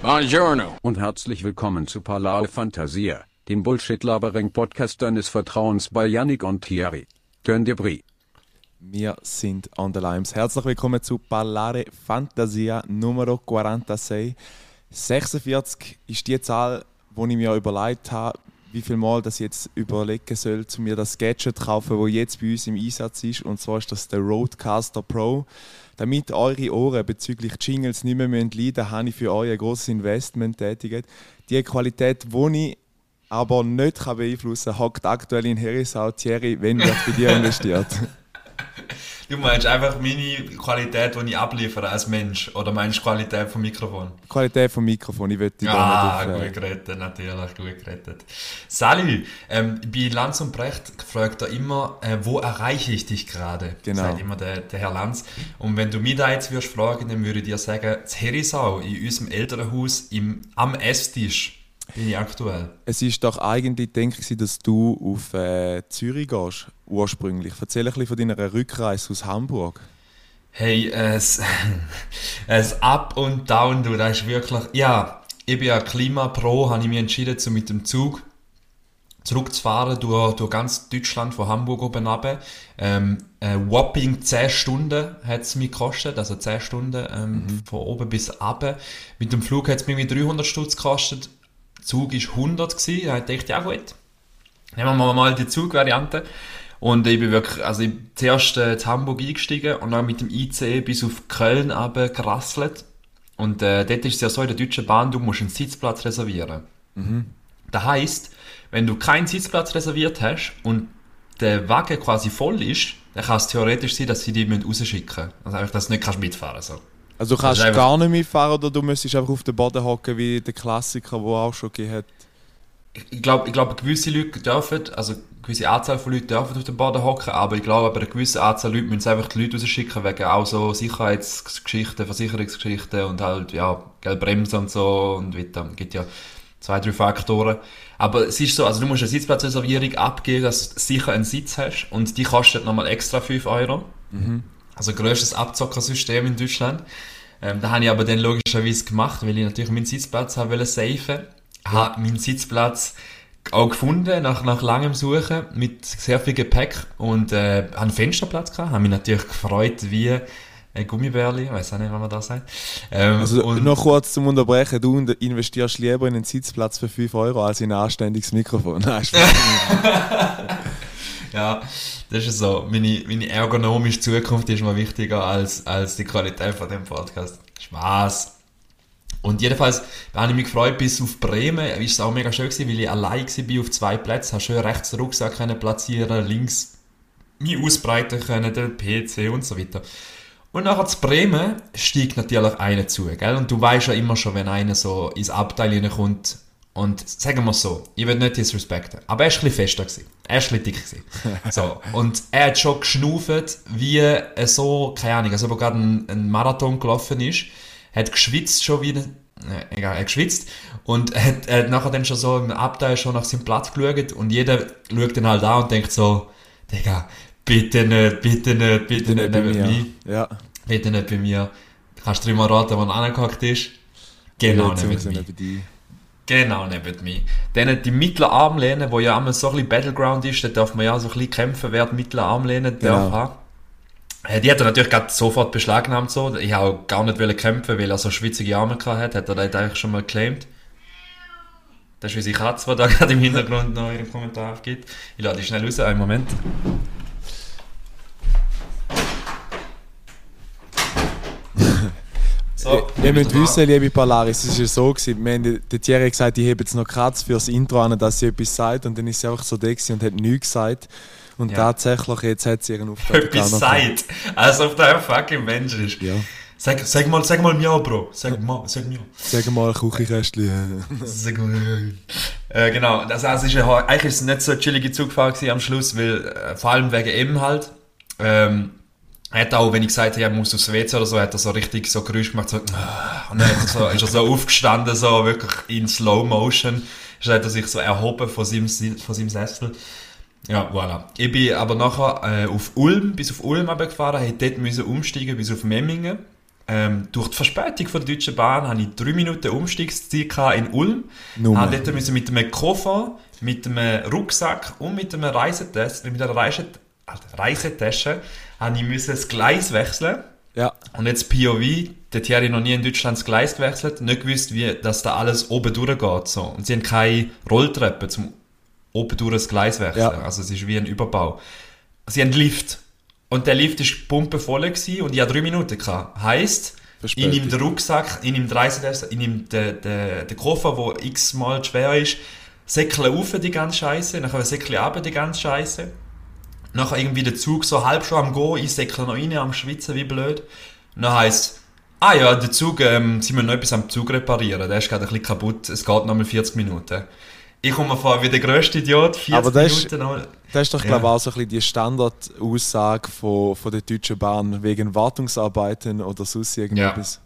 Buongiorno. Und herzlich willkommen zu Parlare Fantasia, dem Bullshit-Labering-Podcast deines Vertrauens bei Yannick und Thierry. Turn de Brie. Wir sind on the Limes. Herzlich willkommen zu Parlare Fantasia Numero 46. 46 ist die Zahl, die ich mir überlegt habe, wie viel Mal das jetzt überlegen soll, zu mir das Gadget kaufen, wo jetzt bei uns im Einsatz ist. Und zwar ist das der Roadcaster Pro. Damit eure Ohren bezüglich Jingles nicht mehr leiden müssen, habe ich für euch ein großes Investment tätigt. Die Qualität, die ich aber nicht beeinflussen kann, hockt aktuell in Herisau. Thierry, wenn wird bei dir investiert? Du meinst einfach meine Qualität, die ich abliefere als Mensch? Oder meinst du Qualität vom Mikrofon? Qualität vom Mikrofon, ich würde Ah, nicht auf, äh... gut gerettet, natürlich, gut gerettet. Sally, ähm, bei Lanz und Brecht fragt er immer, äh, wo erreiche ich dich gerade? Genau. Sagt immer der, der Herr Lanz. Und wenn du mich da jetzt würdest fragen, dann würde ich dir sagen, das Herisau, in unserem Elternhaus, im, am Esstisch, bin ich aktuell. Es ist doch eigentlich, denke ich, dass du auf äh, Zürich gehst, ursprünglich. Erzähl ein bisschen von deiner Rückreise aus Hamburg. Hey, es, es Up und Down, du, das ist wirklich, ja, ich bin ja Klimapro, habe ich mich entschieden, so mit dem Zug zurückzufahren durch, durch ganz Deutschland, von Hamburg oben runter. Ähm, äh, whopping 10 Stunden hat es mich gekostet, also 10 Stunden ähm, mhm. von oben bis runter. Mit dem Flug hat es mir 300 Stutz gekostet, Zug war 100 gewesen. Da dachte ich, ja gut, nehmen wir mal die Zugvariante. Und ich bin wirklich, also ich bin zuerst äh, in Hamburg eingestiegen und dann mit dem ICE bis auf Köln gerasselt. Und äh, dort ist es ja so, in der Deutschen Bahn, du musst einen Sitzplatz reservieren. Mhm. Das heisst, wenn du keinen Sitzplatz reserviert hast und der Wagen quasi voll ist, dann kann es theoretisch sein, dass sie dich rausschicken müssen. Also einfach, dass du nicht kannst mitfahren kannst. So. Also du kannst gar nicht mitfahren oder du müsstest einfach auf den Boden hocken wie der Klassiker, der auch schon gegeben hat? Ich glaube, ich glaub, gewisse Leute dürfen, also eine gewisse Anzahl von Leuten dürfen auf den Boden hocken, aber ich glaube, bei einer gewissen Anzahl Leute müssen einfach die Leute rausschicken, wegen auch so Sicherheitsgeschichten, Versicherungsgeschichten und halt, ja, Geldbremsen und so und weiter. Es gibt ja zwei, drei Faktoren. Aber es ist so, also du musst eine Sitzplatzreservierung abgeben, dass du sicher einen Sitz hast und die kostet nochmal extra 5 Euro. Mhm. Also grösstes Abzockersystem in Deutschland. Ähm, da habe ich aber dann logischerweise gemacht, weil ich natürlich meinen Sitzplatz habe safen. Habe meinen Sitzplatz auch gefunden, nach, nach langem Suchen, mit sehr viel Gepäck und äh, einen Fensterplatz gehabt. Habe mich natürlich gefreut wie ein Gummibärli, ich weiß auch nicht, was man da sagt. Ähm, also noch kurz zum Unterbrechen, du investierst lieber in einen Sitzplatz für 5 Euro als in ein anständiges Mikrofon. Nein, ja, das ist so. Meine, meine ergonomische Zukunft ist mir wichtiger als, als die Qualität von dem Podcast. Spaß. Und jedenfalls habe ich mich gefreut, bis auf Bremen ist es auch mega schön gewesen, weil ich allein war auf zwei Plätzen, habe schön rechts den Rucksack können platzieren, links mich ausbreiten können, den PC und so weiter. Und nachher zu Bremen steigt natürlich einer zu, gell? Und du weißt ja immer schon, wenn einer so ins Abteil kommt, und sagen wir so, ich will nicht disrespekten, aber er war ein bisschen fester. Gewesen. Er war ein bisschen dick. Gewesen. So, und er hat schon geschnauft, wie er so, keine Ahnung, also wo gerade ein, ein, Marathon gelaufen ist, hat geschwitzt schon wie, äh, egal, er hat geschwitzt und hat, hat nachher dann schon so im Abteil schon nach seinem Platz geschaut und jeder schaut dann halt an und denkt so, Digga, bitte nicht, bitte nicht, bitte, bitte nicht, nicht bei mir. Ja. Bitte nicht bei mir. Kannst du dreimal raten, wo er angehackt ist? Genau, ja, nicht bei dir. Genau, neben mir. Dann die mittlere Armlehne, wo ja immer so ein bisschen Battleground ist, da darf man ja so ein bisschen kämpfen, wer die mittlere Armlehne genau. darf haben. Äh, die hat er natürlich gerade sofort beschlagnahmt so. Ich habe auch gar nicht kämpfen, weil er so schwitzige Arme hatte. Hat er das eigentlich schon mal geclaimed. Das ist unsere Katze, die da gerade im Hintergrund noch ihren Kommentar aufgibt. Ich lade die schnell raus, einen Moment. So, ihr müsst wissen, liebe Polaris, es war so, gewesen, wir haben, der Thierry gesagt, ich habe jetzt noch Katz fürs Intro an, dass sie etwas sagt und dann ist sie einfach so da und hat nichts gesagt. Und ja. tatsächlich, jetzt hat sie ihren Auftrag Etwas sagt, als ob der ein fucking Mensch ist. Ja. Sag, sag mal, sag mal mir, Bro. Sag mal, sag mir. Sag mal, Küchenkästchen. sag mal. Äh, genau, das also ist, eigentlich ist es nicht so eine chillige Zugfahrt am Schluss, weil, äh, vor allem wegen ihm halt. Ähm, er hat auch, wenn ich gesagt habe, er muss aufs WC oder so, hat er so richtig so Geräusch gemacht, so, ah, und dann er ist er so aufgestanden, so wirklich in Slow Motion, dann hat er sich so erhoben von seinem, von seinem Sessel. Ja, voilà. Ich bin aber nachher äh, auf Ulm, bis auf Ulm gefahren, hätte dort müssen umsteigen bis auf Memmingen. ähm, durch die Verspätung von der Deutschen Bahn hatte ich drei Minuten Umstiegszeit in Ulm. Nummer. Habe dort müssen mit einem Koffer, mit einem Rucksack und mit einem Reisetasche, mit einer Reise, Alter, Reisetasche, habe ich müssen das Gleis wechseln. Ja. Und jetzt POV, der Thierry noch nie in Deutschland das Gleis gewechselt, nicht gewusst, wie, dass da alles oben durchgeht. So. Und sie haben keine Rolltreppe zum oben durch das Gleis wechseln. Ja. Also es ist wie ein Überbau. Sie haben einen Lift. Und der Lift ist pumpevoll gewesen und ich hatte drei Minuten gehabt. Heisst, ich Verspätung. nehme den Rucksack, ich nehme die Reisetasche, ich nehme den, den, den Koffer, der x-mal schwer ist, säckle auf die ganze Scheiße, dann säckle runter die ganze Scheiße. Nachher irgendwie der Zug so halb schon am Gehen, ich säckle noch rein, am Schwitzen, wie blöd. Dann heisst ah ja, der Zug, ähm, sie müssen noch etwas am Zug reparieren, der ist gerade ein bisschen kaputt, es geht noch mal 40 Minuten. Ich komme vor wie der grösste Idiot, 40 Aber das ist- Minuten noch. Das ist doch, Ja. glaube ich, auch so ein bisschen die Standardaussage von, von der Deutschen Bahn wegen Wartungsarbeiten oder sonst irgendetwas.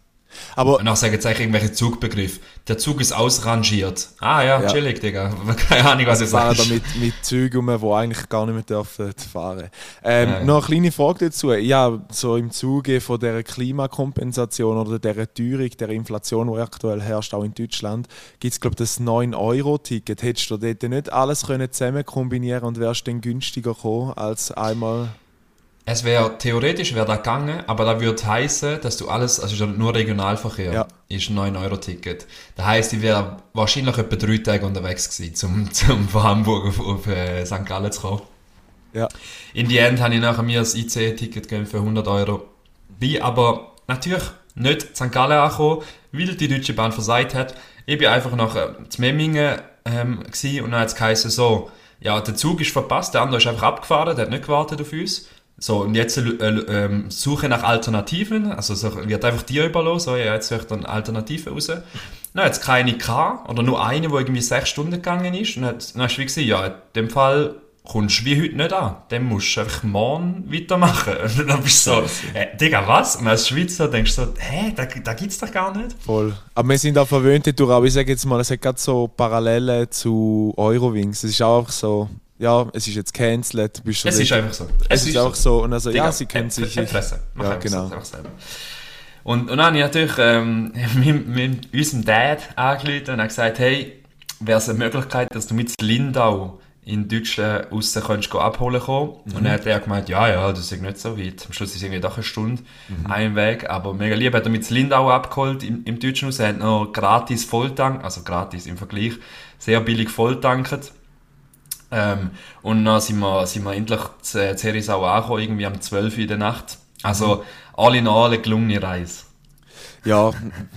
Aber Und sagen jetzt eigentlich irgendwelche Zugbegriffe. Der Zug ist ausrangiert. Ah ja, Ja. chillig, Digga. Keine Ahnung, was sagt. da mit, mit Zügen die eigentlich gar nicht mehr dürfen fahren. Ähm, Ja, ja. Noch eine kleine Frage dazu. Ja, so im Zuge von der Klimakompensation oder der Teuerung, der Inflation, die aktuell herrscht, auch in Deutschland, gibt es, glaube ich, das 9-Euro-Ticket. Hättest du dort nicht alles können zusammen kombinieren und wärst dann günstiger gekommen als einmal... Es wäre, theoretisch wäre da gegangen, aber da würde heißen, dass du alles, also nur Regionalverkehr, Ja. ist ein 9-Euro-Ticket. Das heisst, ich wäre wahrscheinlich etwa drei Tage unterwegs gewesen, zum, zum von Hamburg auf, auf äh, St. Gallen zu kommen. Ja. In die End habe ich nachher mir das IC-Ticket gegeben für 100 Euro. Bin aber natürlich nicht in St. Gallen angekommen, weil die Deutsche Bahn versagt hat. Ich bin einfach nach äh, zu Memmingen ähm, und dann hat es geheißen, so, ja, der Zug ist verpasst, der andere ist einfach abgefahren, der hat nicht gewartet auf uns. So, und jetzt äh, ähm, Suche nach Alternativen, also so, wird einfach dir überlassen, so, ja, jetzt sucht dann Alternativen raus. Dann hat es keine gehabt, oder nur eine, die irgendwie sechs Stunden gegangen ist. Und dann dann hast du wie gesagt, ja, in dem Fall kommst du wie heute nicht an. Dann musst du einfach morgen weitermachen. Und dann bist du so, äh, Digga, was? Und als Schweizer denkst du so, hä, da, da gibt's doch gar nicht. Voll. Aber wir sind auch verwöhnt dadurch, aber ich sage jetzt mal, es hat gerade so Parallelen zu Eurowings. Es ist auch einfach so, ja, es ist jetzt cancelled. du Bist so Es ist einfach so. es ist einfach so. Und also, Digga, ja, sie können äh, sich. äh, Fresse. Mach Ja, genau. so, einfach selber. Und, und dann habe ich natürlich ähm, mit, mit unserem Dad angerufen und habe gesagt, hey, wäre es eine Möglichkeit, dass du mit Lindau in Deutschland raus könntest go abholen kommen. Mhm. Und dann hat er gemeint, ja, ja, das ist nicht so weit. Am Schluss ist es irgendwie doch eine Stunde Mhm. ein Weg. Aber mega lieb, hat er mit Lindau abgeholt im, im Deutschen Haus. Er hat noch gratis Volltank, also gratis im Vergleich, sehr billig volltankt. Ähm, und dann sind wir, sind wir endlich zu äh, angekommen, irgendwie um 12 Uhr in der Nacht. Also, all in all eine gelungene Reise. Ja,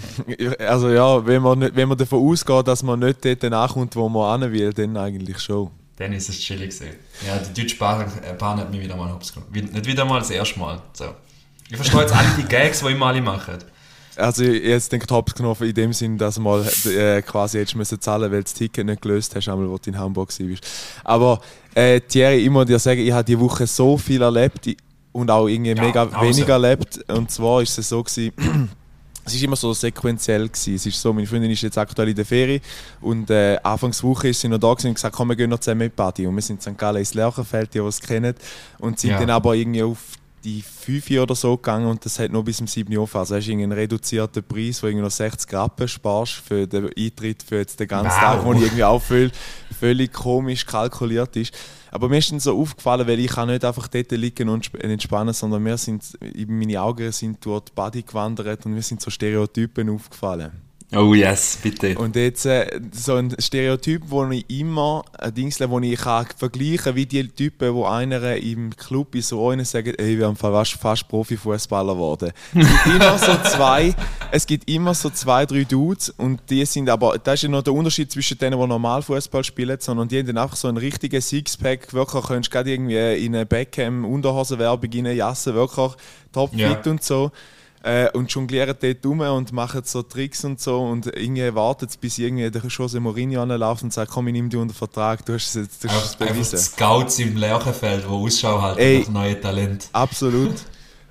also ja, wenn man, nicht, wenn man davon ausgeht, dass man nicht dort nachkommt, wo man hin will, dann eigentlich schon. Dann ist es chillig gewesen. Ja, die deutsche Bahn, äh, Bahn hat mich wieder mal hops genommen. Nicht wieder mal das erste Mal. So. Ich verstehe jetzt alle die Gags, die immer alle machen. Also jetzt denke ich Hops genommen in dem Sinn, dass mal äh, quasi hättest müssen zahlen, weil das Ticket nicht gelöst hast, einmal, wo du in Hamburg warst. Aber äh, Thierry, ich muss dir sagen, ich habe die Woche so viel erlebt und auch irgendwie Ja, mega Pause. wenig erlebt. Und zwar ist es so gewesen, es ist immer so sequenziell gewesen. Es ist so, meine Freundin ist jetzt aktuell in der Ferie und äh, Anfangswoche ist sie noch da gewesen und gesagt, komm, wir gehen noch zusammen mit Party. Und wir sind in St. Gallen ins Lerchenfeld, die, die es kennen. Und sind Ja. dann aber irgendwie auf die 5 Uhr oder so gegangen und das hat nur bis um 7 Uhr Also hast du einen reduzierten Preis, wo irgendwie noch 60 Rappen sparst für den Eintritt für jetzt den ganzen Wow. Tag, wo ich irgendwie auch völlig, völlig komisch kalkuliert ist. Aber mir ist dann so aufgefallen, weil ich kann nicht einfach dort liegen und sp- entspannen, sondern wir sind, meine Augen sind durch die Body gewandert und mir sind so Stereotypen aufgefallen. Oh yes, bitte. Und jetzt äh, so ein Stereotyp, wo ich immer, ein Dingsle, wo ich kann vergleichen wie die Typen, wo einer im Club in so einen sagen, ey, wir haben fast, fast Profifußballer geworden. Es gibt immer so zwei, es gibt immer so zwei, drei Dudes und die sind aber, das ist ja noch der Unterschied zwischen denen, die normal Fußball spielen, sondern die haben dann einfach so einen richtigen Sixpack, wirklich, könntest gerade irgendwie in eine Beckham Unterhosenwerbung reinjassen, wirklich topfit Ja. und so äh, und jonglieren dort rum und machen so Tricks und so und irgendwie wartet es, bis irgendwie der Jose Mourinho anläuft und sagt, komm, ich nehme dich unter Vertrag, du hast es jetzt du hast es einfach bewiesen. Scouts im Lerchenfeld, die Ausschau halten Ey. nach neuen Talent. Absolut.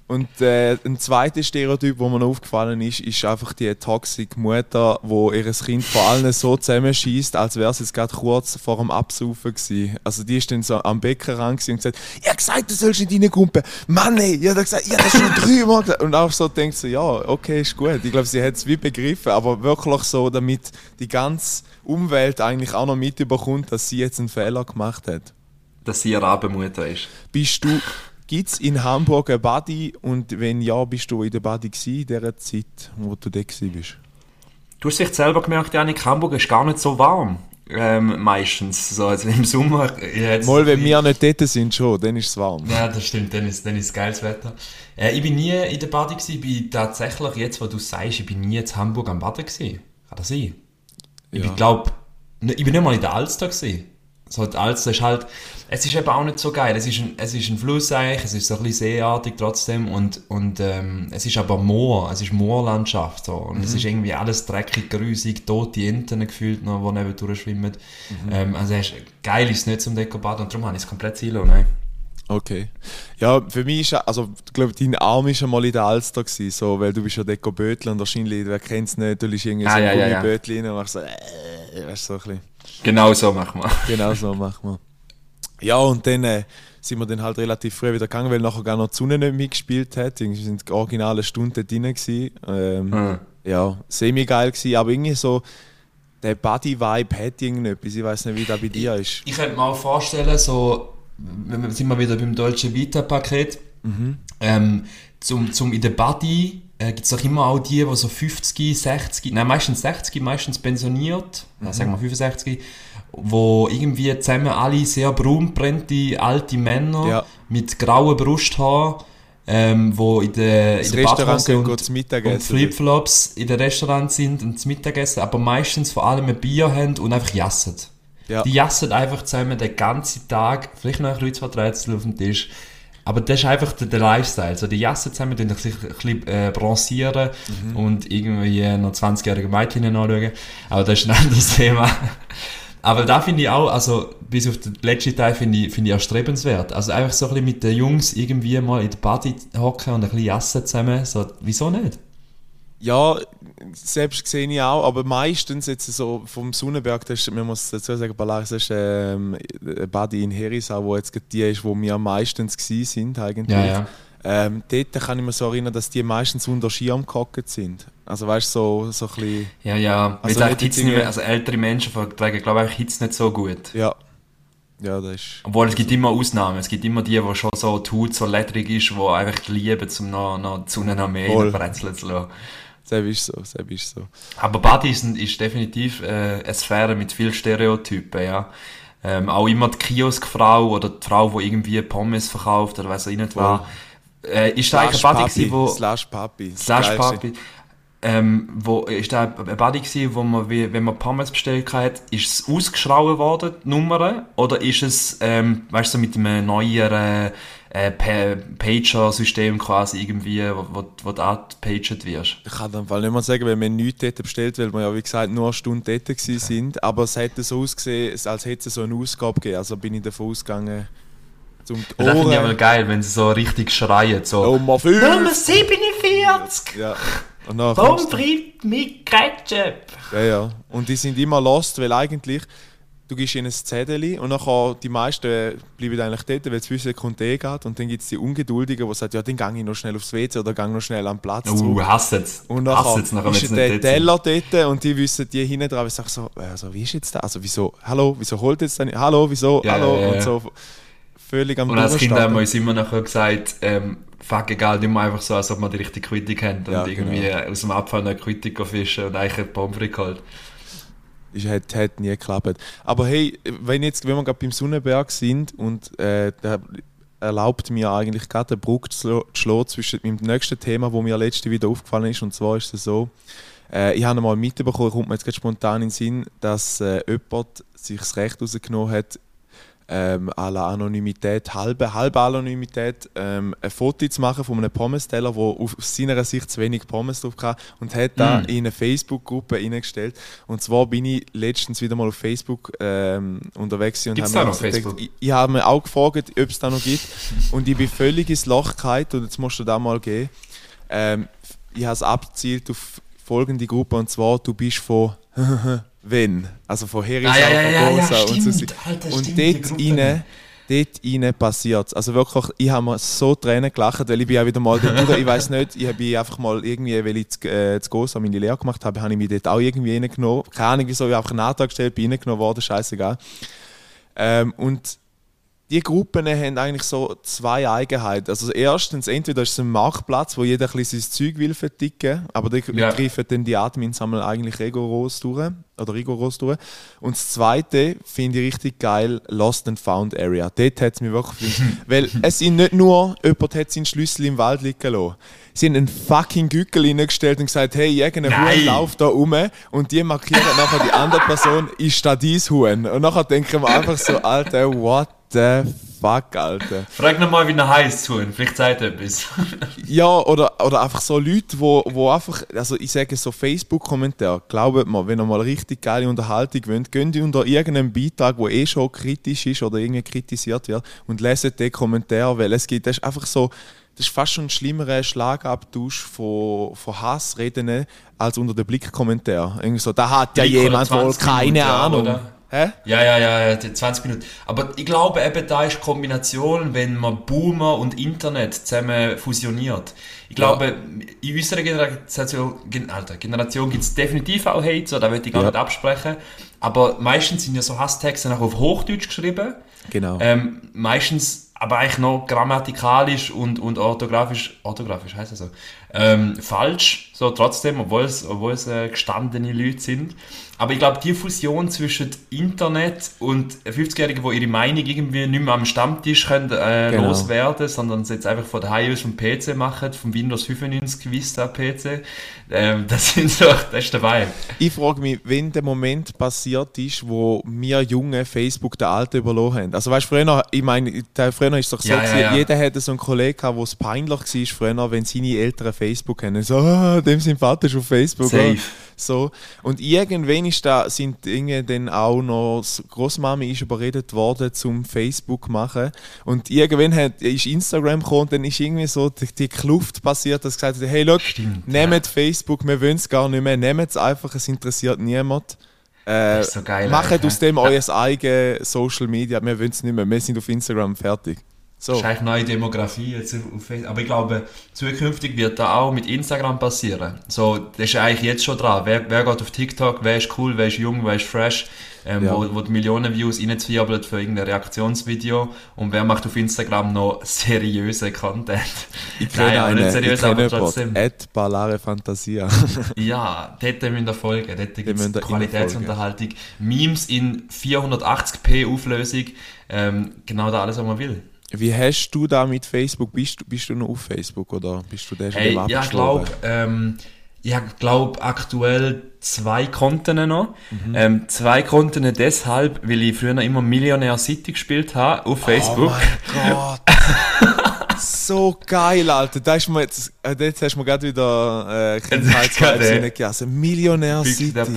Und äh, ein zweites Stereotyp, wo mir noch aufgefallen ist, ist einfach die toxische Mutter, wo ihr Kind vor allen so zusammenschießt, als wäre es jetzt gerade kurz vor dem Absaufen gewesen. Also die ist dann so am Beckenrand und gesagt, ich hab gesagt, du sollst nicht reingumpen. Mann ey, ich hab gesagt, ich hab das schon dreimal gesagt. Und auch so denkt sie, ja, okay, ist gut. Ich glaube, sie hat es wie begriffen, aber wirklich so, damit die ganze Umwelt eigentlich auch noch mitbekommt, dass sie jetzt einen Fehler gemacht hat. Dass sie eine Rabenmutter ist. Bist du Gibt es in Hamburg ein Body und wenn ja, bist du in der Body in dieser Zeit, wo du da bist? Du hast dich selber gemerkt, Janik, Hamburg ist gar nicht so warm. Ähm, meistens. So, also im Sommer. Mal, wenn wir nicht dort sind, schon, dann ist es warm. Ja, das stimmt, dann ist, dann ist geiles Wetter. Äh, ich bin nie in der Body gewesen, bin tatsächlich, jetzt wo du sagst, ich bin nie in Hamburg am Baden gewesen. Kann das sein? Ja. Ich glaube, ich bin nicht mal in der Alster gewesen. So, die Alster ist halt, es ist eben auch nicht so geil. Es ist ein, es ist ein Fluss eigentlich, es ist so ein bisschen seeartig trotzdem und, und ähm, es ist aber Moor, es ist Moorlandschaft so. Und mhm. es ist irgendwie alles dreckig, grusig, tote Enten gefühlt noch, die neben durchschwimmen. Mhm. Ähm, also es ist, geil ist es nicht zum Dekobad und darum habe ich es komplett silo, nein. Okay. Ja, für mich ist, also, ich glaube, dein Arm war schon mal in der Alster gewesen, so, weil du bist ja Deko Bötl und wahrscheinlich, wer kennt es nicht, du liegst irgendwie ah, so ein ja, Gummibötli ja, ja. und machst so, äh, weißt du, so ein bisschen. Genau so machen wir. Genau so machen wir. Ja, und dann äh, sind wir dann halt relativ früh wieder gegangen, weil nachher gar noch die Sonne nicht mitgespielt hat. Wir sind die originale Stunde drin. Gewesen. Ähm, mhm. Ja, semi-geil gewesen, aber irgendwie so der Body-Vibe hat irgendetwas. Ich weiß nicht, wie das bei dir ist. Ich, ich könnte mir auch vorstellen, so, wir sind wir wieder beim deutschen Vita-Paket, mhm. ähm, zum, zum in der Body äh, gibt es auch immer auch die, die so 50, 60, nein, meistens 60, meistens pensioniert, mhm. sagen wir 65, wo irgendwie zusammen alle sehr braunbrennte alte Männer ja. mit grauen Brusthaaren, ähm, wo in der, in der Badhose und, und Flipflops in den Restaurant sind und zum Mittagessen, aber meistens vor allem ein Bier haben und einfach jassen. Ja. Die jassen einfach zusammen den ganzen Tag, vielleicht noch ein Kreuzworträtsel auf dem Tisch. Aber das ist einfach der, der Lifestyle. Also die jassen zusammen, die sich ein bisschen äh, bronzieren mhm. und irgendwie noch 20-jährige Mädchen anschauen. Aber das ist ein anderes Thema. Aber da finde ich auch, also bis auf den letzten Teil finde ich, finde ich erstrebenswert. Also einfach so ein bisschen mit den Jungs irgendwie mal in der Party hocken und ein bisschen essen zusammen. So, wieso nicht? Ja, selbst sehe ich auch, aber meistens jetzt so vom Sonnenberg, das ist, man muss dazu sagen, Balaris ist ähm, ein Body in Herisau, wo jetzt die ist, wo wir meistens gewesen sind eigentlich. Ja, ja. Ähm, dort kann ich mir so erinnern, dass die meistens unter Schirm gehockt sind. Also weißt du, so, so ein bisschen... Ja, ja. Also, nicht nicht mehr, also ältere Menschen vertragen, glaube ich, Hitze nicht so gut. Ja. Ja, das ist... Obwohl, es gibt immer Ausnahmen. Es gibt immer die, wo schon so die Haut so ledrig ist, die einfach lieben, um noch, noch die Sonne noch mehr Voll. in zu lassen. Das ist so, das ist so. Aber Body ist, ist definitiv äh, eine Sphäre mit vielen Stereotypen, ja. Ähm, auch immer die Kioskfrau oder die Frau, die irgendwie Pommes verkauft oder weiß ich nicht was. Äh, ist da eigentlich ein Buddy gewesen, wo... Slash Papi. Slash Papi. Ähm, wo, ist da ein Buddy gewesen, wo man, wenn man Pommes bestellt hat, ist es ausgeschrauben worden, die Nummer? Oder ist es, ähm, weißt du, mit einem neueren äh, Pager-System quasi irgendwie, wo, wo, wo du angepaged wirst? Ich kann dann nicht mal sagen, weil wir nichts dort bestellt, weil wir ja, wie gesagt, nur eine Stunde dort okay. sind. Aber es hätte so ausgesehen, als hätte es so eine Ausgabe gegeben. Also bin ich davon ausgegangen, zum Das finde ich aber geil, wenn sie so richtig schreien. So, Nummer 5. Nummer 47. Ja. Und frites mit Ketchup. Ja, ja. Und die sind immer lost, weil eigentlich du gibst ihnen ein Zettel und dann die meisten bleiben eigentlich dort, weil es 5 Sekunden eh geht und dann gibt es die Ungeduldigen, die sagen, ja, dann gehe ich noch schnell aufs WC oder gehe noch schnell am Platz Uh, hasst es. Und dann ist der Teller dort und die wissen, die hinten dran, ich sage so, also, wie ist jetzt das? Also wieso, hallo, wieso holt jetzt dann, hallo, wieso, hallo ja, ja. und so völlig am Und als Kind haben wir uns immer nachher gesagt, ähm, fuck egal, nicht mehr einfach so, als ob wir die richtige Quittung haben und ja, irgendwie genau. aus dem Abfall eine Quittung fischen und eigentlich eine Pommes geholt. Ist, hat, hat nie geklappt. Aber hey, wenn, jetzt, wenn wir gerade beim Sonnenberg sind und äh, der erlaubt mir eigentlich gerade eine Brücke zu schlagen zwischen dem nächsten Thema, wo mir letzte wieder aufgefallen ist. Und zwar ist es so, äh, ich habe mal mitbekommen, kommt mir jetzt gerade spontan in den Sinn, dass äh, jemand sich das Recht herausgenommen hat, ähm, à la Anonymität, halbe, halbe Anonymität, ähm, ein Foto zu machen von einem Pommes-Teller, der aus seiner Sicht zu wenig Pommes drauf hatte und hat da Mm. in eine Facebook-Gruppe reingestellt. Und zwar bin ich letztens wieder mal auf Facebook ähm, unterwegs und habe mir gedacht, Facebook? Ich, ich habe mir auch gefragt, ob es da noch gibt. und ich bin völlig ins Loch gefallen und jetzt musst du da mal gehen. Ähm, ich habe es abgezielt auf folgende Gruppe und zwar, du bist von wenn, also von Herisau, Ah, ja, ja, von ja, ja, Gosa und so. stimmt. Alter, Und stimmt, dort rein, dort rein passiert es. Also wirklich, ich habe mir so Tränen gelacht, weil ich bin auch wieder mal dort, ich weiß nicht, ich bin einfach mal irgendwie, weil ich zu, äh, zu Gosa meine Lehre gemacht habe, habe ich mich dort auch irgendwie reingenommen. Keine Ahnung wieso, ich habe einfach einen Antrag gestellt, bin reingenommen worden, scheißegal. Ähm, und die Gruppen haben eigentlich so zwei Eigenheiten. Also erstens, entweder ist es ein Marktplatz, wo jeder ein bisschen sein Zeug will verticken, aber die Ja. greifen dann die Admins einmal eigentlich rigoros durch, oder rigoros durch. Und das Zweite finde ich richtig geil, Lost and Found Area. Dort hat es mich wirklich... weil es sind nicht nur, jemand hat seinen Schlüssel im Wald liegen lassen. Sie haben einen fucking Gückel reingestellt und gesagt, hey, irgendein. Huhn läuft da rum und die markieren nachher die andere Person, ist da dein Huhn? Und nachher denken wir einfach so, Alter, what the fuck, Alter. Frag nochmal, wie er heißt, Huhn. Vielleicht sagt er etwas. Ja, oder, oder einfach so Leute, wo, wo einfach, also ich sage so Facebook-Kommentare, glaubt mir, wenn ihr mal richtig geile Unterhaltung wollt, geht unter irgendeinem Beitrag, der eh schon kritisch ist oder irgendwie kritisiert wird und leset den Kommentar, weil es gibt, das ist einfach so, das ist fast schon ein schlimmerer Schlagabtausch von, von Hassreden als unter den Blickkommentar. Irgendwie so, da hat ja jemand wohl 20 keine Ahnung. oder? Hä? Ja, ja, ja, ja, die 20 Minuten. Aber ich glaube eben, da ist die Kombination, wenn man Boomer und Internet zusammen fusioniert. Ich glaube, in unserer Generation, Alter, Generation gibt es definitiv auch Hate, so, da würde ich gar Ja. nicht absprechen. Aber meistens sind ja so Hasstexte auch auf Hochdeutsch geschrieben. Genau. Ähm, meistens aber eigentlich noch grammatikalisch und, und orthografisch, orthografisch heißt das so, ähm, falsch, so trotzdem, obwohl es, obwohl es äh, gestandene Leute sind. Aber ich glaube, die Fusion zwischen Internet und 50-Jährigen, die ihre Meinung irgendwie nicht mehr am Stammtisch können, äh, Genau. loswerden, sondern es jetzt einfach von daheim aus vom PC machen, vom Windows 95 Vista PC, ähm, das sind so, das ist dabei. Ich frage mich, wenn der Moment passiert ist, wo wir Jungen Facebook der Alten überlassen haben. Also weißt du, früher, ich meine, der- früher ist es doch so, Ja, ja, ja. jeder hatte so einen Kollegen wo es peinlich war früher, wenn seine Eltern Facebook haben. So, ah, dem sein Vater auf Facebook. Safe. So. Und irgendwann ist da, sind irgendwie dann auch noch, Großmami ist überredet worden zum Facebook machen. Und irgendwann hat, ist Instagram gekommen und dann ist irgendwie so die, die Kluft passiert, dass gesagt hat, hey, look, Stimmt, nehmt Facebook, wir wollen es gar nicht mehr, nehmt es einfach, es interessiert niemand. Äh, so geil, macht aus dem euer eigenes Social Media, wir wollen es nicht mehr, wir sind auf Instagram fertig. So. Das ist eigentlich neue Demografie jetzt auf Facebook. Aber ich glaube, zukünftig wird da auch mit Instagram passieren. So, das ist eigentlich jetzt schon dran. Wer, wer geht auf TikTok, wer ist cool, wer ist jung, wer ist fresh, ähm, Ja. wo, wo die Millionen Views reinzwirbelt für irgendein Reaktionsvideo und wer macht auf Instagram noch seriöse Content. Ich kenne Nein, einen, nicht ich seriös, kenne aber trotzdem. Ed Ballare Fantasia. Ja, dort müssen wir folgen. Dort gibt es Qualitätsunterhaltung. Memes in 480p Auflösung. Ähm, genau da alles, was man will. Wie hast du da mit Facebook? Bist, du- bist du noch auf Facebook oder bist du der schon Hey, ja, ich glaube, ähm, ich glaube aktuell zwei Konten noch. Mhm. Ähm, zwei Konten deshalb, weil ich früher immer Millionär City gespielt habe auf Facebook. Oh mein Gott. So geil, Alter. Da ist mir jetzt, äh, jetzt hast du mir gerade wieder äh, Kindheitsvibes Gerade. reingelassen. Millionär Büchse City.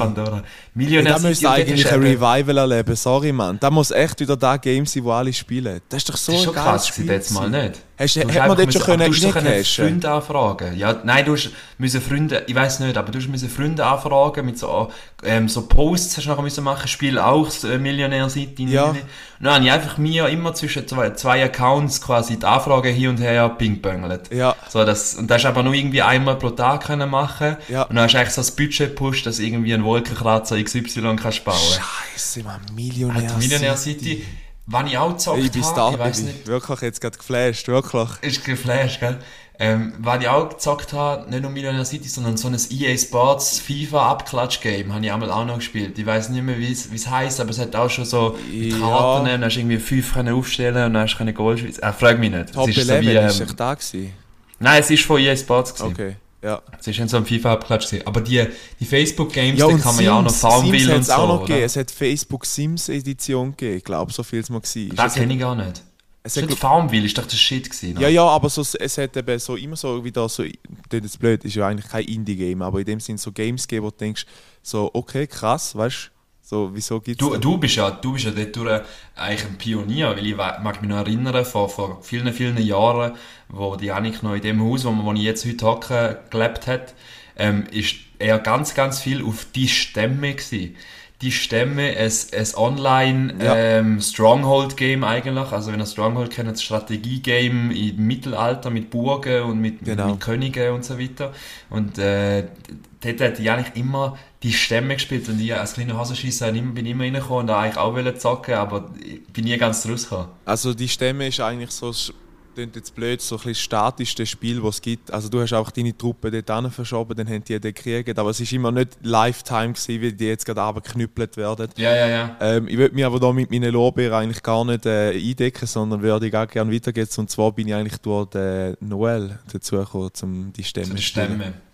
Millionär da müsste eigentlich ein Revival erleben. Sorry, Mann. Da muss echt wieder da Game sein, wo alle spielen. Das ist doch so Das ist schon krass, Spiel. gewesen, jetzt mal nicht. Hast, Du hat man dort schon können du reincashen? Freunde anfragen. Ja, nein, du müssen Freunde, ich weiß nicht, aber du müssen Freunde anfragen mit so, ähm, so Posts hast du nachher müssen machen, Spiel auch äh, Millionär-Seite. Ja. Und dann habe ich einfach mir immer zwischen zwei, zwei Accounts quasi die Anfragen hin und her pingpongelt. Ja. So, das, und das hast aber nur irgendwie einmal pro Tag können machen. Ja. Und dann hast du eigentlich so das Budget gepusht, dass irgendwie einen Wolkenkratzer XY kannst bauen. Scheiße, Mann. Millionär, Alter, Wann ich auch gezockt Ich bin habe, ich ich nicht, wirklich jetzt gerade geflasht, wirklich. ist geflasht, gell? Ähm, weil ich auch gezockt habe, nicht nur Millionaire City, sondern so ein EA Sports FIFA Abklatsch-Game habe ich einmal auch noch gespielt. Ich weiß nicht mehr, wie es heisst, aber es hat auch schon so Ja. Karten, und dann hast du irgendwie fünf können aufstellen und dann hast du Goal schießen. Äh, frag mich nicht. Top es ist 11 so wie, ist ähm, echt da gewesen. Nein, es ist von EA Sports gewesen. Okay. Ja. Das ist dann so ein FIFA-Abklatsch gewesen. Aber die, die Facebook-Games, Ja, da kann man ja auch noch Sims, Farmville Sims und so, auch noch gegeben. Es hat Facebook Sims Edition gegeben. Ich glaube, so viel es mal war. Das kenne ich gar nicht. es Das hat, ist Farmville, ist doch der Shit gewesen. ja, ja, aber so, es hat eben so immer so wieder so, das ist blöd, ist ja eigentlich kein Indie-Game, aber in dem Sinn so Games gegeben, wo du denkst, so, okay, krass, weißt du, so, wieso gibt es Du, du bist ja, du bist ja dort durch eigentlich ein Pionier, weil ich mag mich noch erinnern, vor, vor vielen, vielen Jahren, wo die Janik noch in dem Haus, wo, wo ich jetzt heute hocke, gelebt hat, ähm, ist er ganz, ganz viel auf die Stämme gewesen. Die Stämme, ein, ein Online Ja. ähm, Stronghold-Game eigentlich, also wenn ihr Stronghold kennt, ein Strategie-Game im Mittelalter mit Burgen und mit, Genau. mit Königen und so weiter. Und äh, dort hat ich eigentlich immer die Stämme gespielt und ich als kleiner Hasenscheisser bin immer reingekommen und eigentlich auch wollte zocken, aber ich bin nie ganz rausgekommen. Also die Stämme ist eigentlich so, klingt jetzt blöd, so ein bisschen statischste Spiel, das es gibt. Also du hast auch deine Truppe dort verschoben, dann haben die den gekriegt, aber es ist immer nicht Lifetime gewesen, wie die jetzt gerade abgeknüppelt werden. Ja, ja, ja. Ähm, ich würde mich aber da mit meinen Lorbeeren eigentlich gar nicht äh, eindecken, sondern würde ich auch gerne weitergehen. Und zwar bin ich eigentlich durch den Noel dazu gekommen, um die Stämme Zu. Stämmen.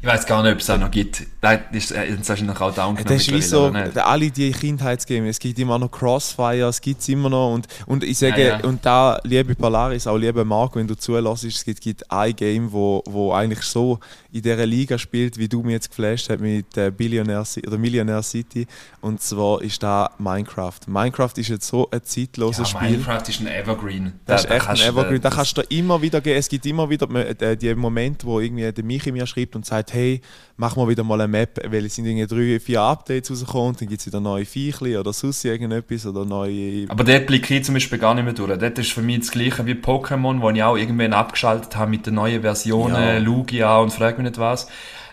Ich weiß gar nicht, ob es auch noch gibt. Das ist äh, wahrscheinlich auch down Das ist wie so, alle die Kindheitsgames, es gibt immer noch Crossfire, es gibt es immer noch und, und ich sage, Ja, ja. und da, liebe Polaris, auch liebe Marco, wenn du zulässt, es gibt, gibt ein Game, wo, wo eigentlich so in dieser Liga spielt, wie du mir jetzt geflasht hast mit äh, Billionaire City, oder Millionaire City und zwar ist da Minecraft. Minecraft ist jetzt so ein zeitloses ja, Spiel. Minecraft ist ein Evergreen. Das Da- ist da echt ein Evergreen. Da kannst du immer wieder gehen. Es gibt immer wieder äh, die Momente, wo irgendwie der Michi mir schreibt und sagt, hey, mach mal wieder mal eine Map, weil es sind irgendwie drei, vier Updates rausgekommen und dann gibt es wieder neue Viechli oder sonst irgendetwas oder neue... Aber dort blicke ich zum Beispiel gar nicht mehr durch. Dort ist für mich das gleiche wie Pokémon, wo ich auch irgendwann abgeschaltet habe mit den neuen Versionen, Ja. Lugia und frag mich nicht was.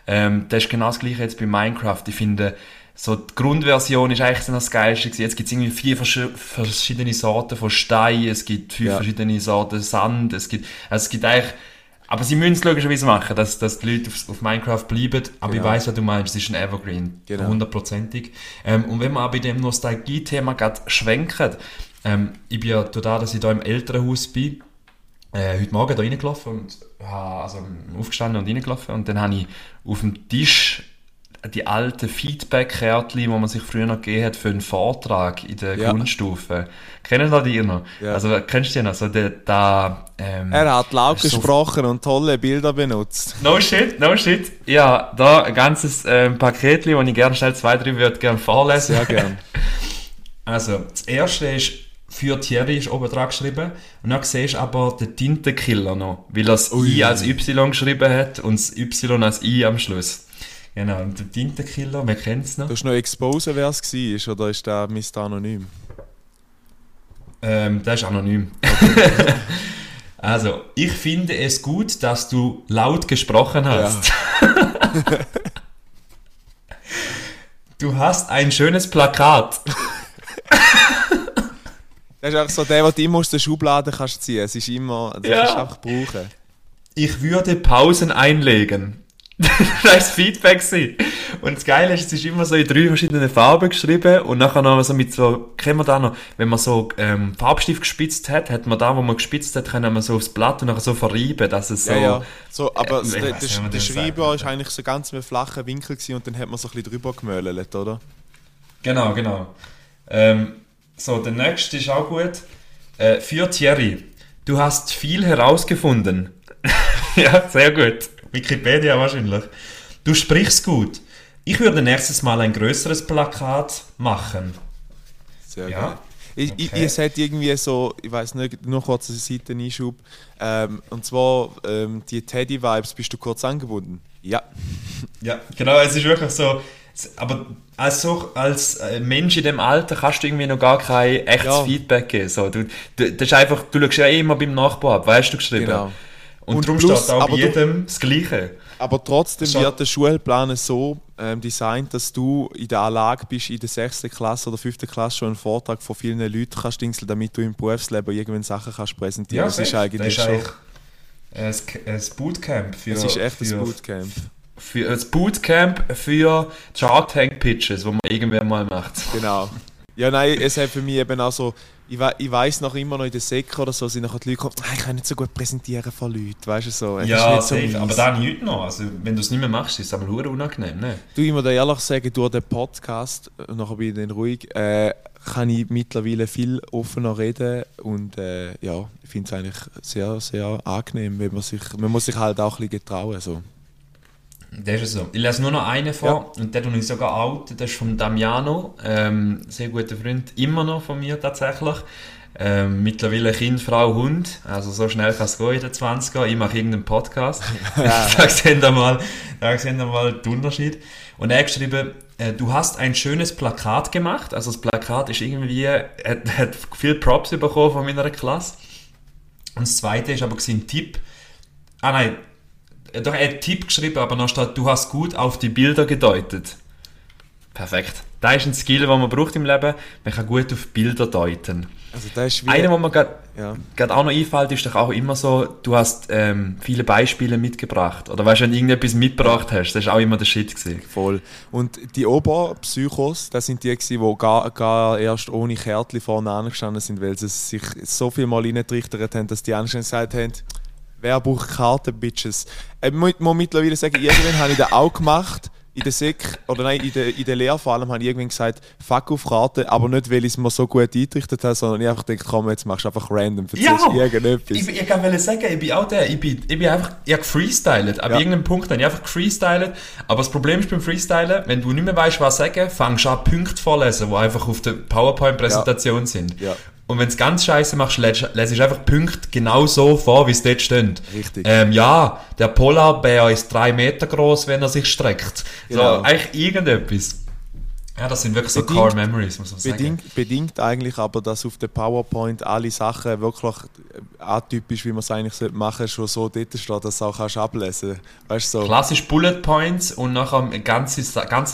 Ähm, das ist genau das gleiche jetzt bei Minecraft. Ich finde, so die Grundversion ist eigentlich das Geilste gewesen. Jetzt gibt es irgendwie vier versch verschiedene Sorten von Stein, es gibt fünf Ja. verschiedene Sorten Sand, es gibt, also es gibt eigentlich, aber sie müssen es logischerweise machen, dass, dass die Leute auf, auf Minecraft bleiben. Aber Genau. ich weiß, was du meinst, es ist ein Evergreen. Genau. Hundertprozentig. Ähm, und wenn wir auch bei dem Nostalgie-Thema gerade schwenken, ähm, ich bin ja durch das, dass ich da im Elternhaus bin, äh, heute Morgen da reingelaufen und habe also aufgestanden und reingelaufen und dann habe ich auf dem Tisch die alten Feedback-Kärtchen, die man sich früher noch gegeben hat für einen Vortrag in der Ja. Grundstufe. Kennen da die noch? Ja. Also kennst du die noch? So der, da, ähm, Er hat laut so- gesprochen und tolle Bilder benutzt. No shit, no shit. Ja, da ein ganzes ähm, Paket, das ich gerne schnell zwei, drei würde gerne vorlesen. Sehr gern. Also, das erste ist für Thierry ist oben dran geschrieben. Und dann siehst du aber den Tintenkiller noch, weil er das I als Y geschrieben hat und das Y als I am Schluss. Genau, und der Tintenkiller, wer kennt es noch? Du hast noch exposen, wer es war, oder ist der Mr. Anonym? Ähm, der ist anonym. also, ich finde es gut, dass du laut gesprochen hast. du hast ein schönes Plakat. Das ist einfach so der, den du immer aus der Schublade kannst ziehen. Es ist immer, das Ja. kannst du einfach brauchen. Ich würde Pausen einlegen. Das war das Feedback. gewesen. Und das Geile ist, es ist immer so in drei verschiedenen Farben geschrieben und nachher noch so mit so, kennen wir da noch, wenn man so ähm, Farbstift gespitzt hat, hat man da, wo man gespitzt hat, können wir so aufs Blatt und nachher so verreiben, dass es so... Ja, ja. So, aber Äh, der, weiss der, der. Schreiber ist eigentlich so ganz mit flachen Winkel gewesen und dann hat man so ein bisschen drüber gemöllelt, oder? Genau, genau. Ähm, so, der nächste ist auch gut. Äh, für Thierry. Du hast viel herausgefunden. ja, sehr gut. Wikipedia wahrscheinlich. Du sprichst gut. Ich würde nächstes Mal ein größeres Plakat machen. Sehr Ja. geil. Ich, ich, Okay. es hat irgendwie so, ich weiß nicht, nur kurz einen Seiteneinschub. Ähm, und zwar, ähm, die Teddy-Vibes, bist du kurz angebunden? Ja. Ja, genau, es ist wirklich so. Aber als, so, als äh, Mensch in dem Alter kannst du irgendwie noch gar kein echtes Ja. Feedback geben. So, du, du, das ist einfach, du schaust ja eh immer beim Nachbar ab, weißt du geschrieben. Genau. Und, Und darum plus, steht auch bei jedem das Gleiche. Aber trotzdem Schon. wird der Schulplan so ähm, designt, dass du in der Lage bist, in der 6. Klasse oder 5. Klasse schon einen Vortrag von vielen Leuten kannst dingseln, damit du im Berufsleben irgendwann Sachen kannst präsentieren. das ist eigentlich das schon... ist eigentlich ein, ein Bootcamp für. Es ist echt ein für, Bootcamp. Für, ein Bootcamp für Shark Tank Pitches, wo man irgendwer mal macht. Genau. Ja, nein, es hat für mich eben auch so, ich, we ich weiss noch immer noch in der Sek oder so, sind nachher die Leute gekommen, «Ah, ich kann nicht so gut präsentieren von Leuten, weißt du so. Es Ja, nicht safe. so aber da heute noch. Also, wenn du es nicht mehr machst, ist es aber hure unangenehm, ne? Du, ich muss dir ehrlich sagen, durch den Podcast, nachher bin ich dann ruhig, äh, kann ich mittlerweile viel offener reden und äh, ja, ich finde es eigentlich sehr, sehr angenehm, wenn man sich, man muss sich halt auch ein bisschen getrauen, so. Das ist so. Ich lese nur noch einen vor und den tue ich sogar out. Das ist von Damiano, ähm, sehr guter Freund, immer noch von mir tatsächlich. Ähm, mittlerweile Kind, Frau, Hund. Also so schnell kann es gehen in den 20er. Ich mache irgendeinen Podcast. da sehen wir mal, da sehen wir mal den Unterschied. Und er hat geschrieben, äh, du hast ein schönes Plakat gemacht. Also das Plakat ist irgendwie, hat, hat viel Props bekommen von meiner Klasse. Und das zweite ist aber ein Tipp. Ah nein, doch, er hat einen Tipp geschrieben, aber noch steht, du hast gut auf die Bilder gedeutet. Perfekt. Das ist ein Skill, den man braucht im Leben. Man kann gut auf Bilder deuten. Also das ist wie, Einer, der mir gerade ja. gerade auch noch einfällt, ist doch auch immer so, du hast ähm, viele Beispiele mitgebracht. Oder weißt du, wenn du irgendetwas mitgebracht hast, das ist auch immer der Shit gewesen. Voll. Und die Oberpsychos, das sind die, gewesen, die gar, gar erst ohne Kärtchen vorne angestanden sind, weil sie sich so viel mal reingetrichtert haben, dass die anderen gesagt haben, wer braucht Karten, Bitches? Äh, Ich muss muss mittlerweile sagen, irgendwann habe ich das auch gemacht. In der Sek, oder nein, in der, in der Lehre vor allem habe ich irgendwann gesagt, fuck auf Karten, aber nicht, weil ich es mir so gut eingerichtet habe, sondern ich einfach gedacht, komm, jetzt machst du einfach random, erzählst irgendetwas. Ich, ich kann wollte sagen, ich bin auch der, ich bin, ich bin einfach, ich habe gefreestylet. Ab Ja. irgendeinem Punkt habe ich einfach gefreestylet. Aber das Problem ist beim Freestylen, wenn du nicht mehr weißt, was sagen, fängst du an, Punkte vorlesen, die einfach auf der PowerPoint-Präsentation sind. Ja. Und wenn du es ganz scheiße machst, lässt lässt du einfach Punkte genau so vor, wie es dort steht. Richtig. Ähm, ja, der Polarbär ist drei Meter groß, wenn er sich streckt. Genau. So, eigentlich irgendetwas. Ja, das sind wirklich so Bedingt- Core Memories, muss man sagen. Bedingt, bedingt eigentlich aber, dass auf der PowerPoint alle Sachen wirklich äh, atypisch, wie man es eigentlich sollte machen schon so dort steht, dass du auch kannst ablesen kannst. So. Klassisch Bullet Points und nachher ein ganzer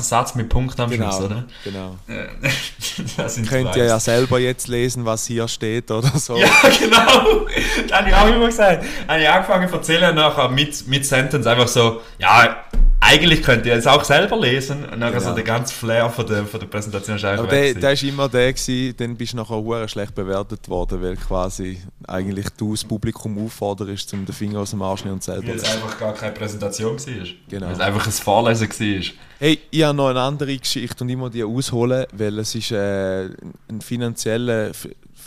Satz mit Punkten am Genau, Schluss, oder? genau. das sind Könnt ihr ja selber jetzt lesen, was hier steht oder so. Ja, genau. Das habe ich auch immer gesagt. Habe ich angefangen zu erzählen, nachher mit, mit Sentence einfach so, ja, eigentlich könnt ihr es auch selber lesen. Und nachher Genau. so der ganze Flair von der, von der Präsentation ist einfach Aber der, ist immer der gewesen, dann bist du nachher hure schlecht bewertet worden, weil quasi eigentlich du das Publikum aufforderst, um den Finger aus dem Arsch nehmen und selber Weil es einfach gar keine Präsentation war. Genau. Weil es einfach ein Vorlesen war. Hey, ich habe noch eine andere Geschichte und ich muss die ausholen, weil es ist äh, ein finanzieller,